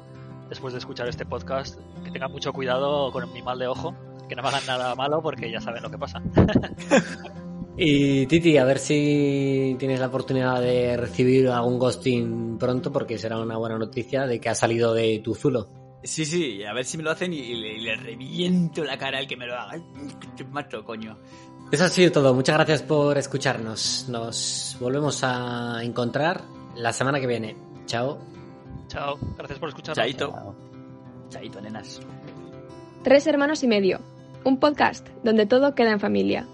Speaker 3: después de escuchar este podcast, que tengan mucho cuidado con mi mal de ojo, que no me hagan nada malo porque ya saben lo que pasa. [laughs]
Speaker 1: Y Titi, a ver si tienes la oportunidad de recibir algún ghosting pronto, porque será una buena noticia de que ha salido de tu zulo.
Speaker 5: Sí, sí, a ver si me lo hacen y, y le, y le reviento la cara al que me lo haga. Te mato, coño.
Speaker 1: Eso ha sido todo. Muchas gracias por escucharnos. Nos volvemos a encontrar la semana que viene. Chao.
Speaker 3: Chao, gracias por escucharnos.
Speaker 5: Chaito. Chaito, nenas.
Speaker 2: Tres hermanos y medio. Un podcast donde todo queda en familia.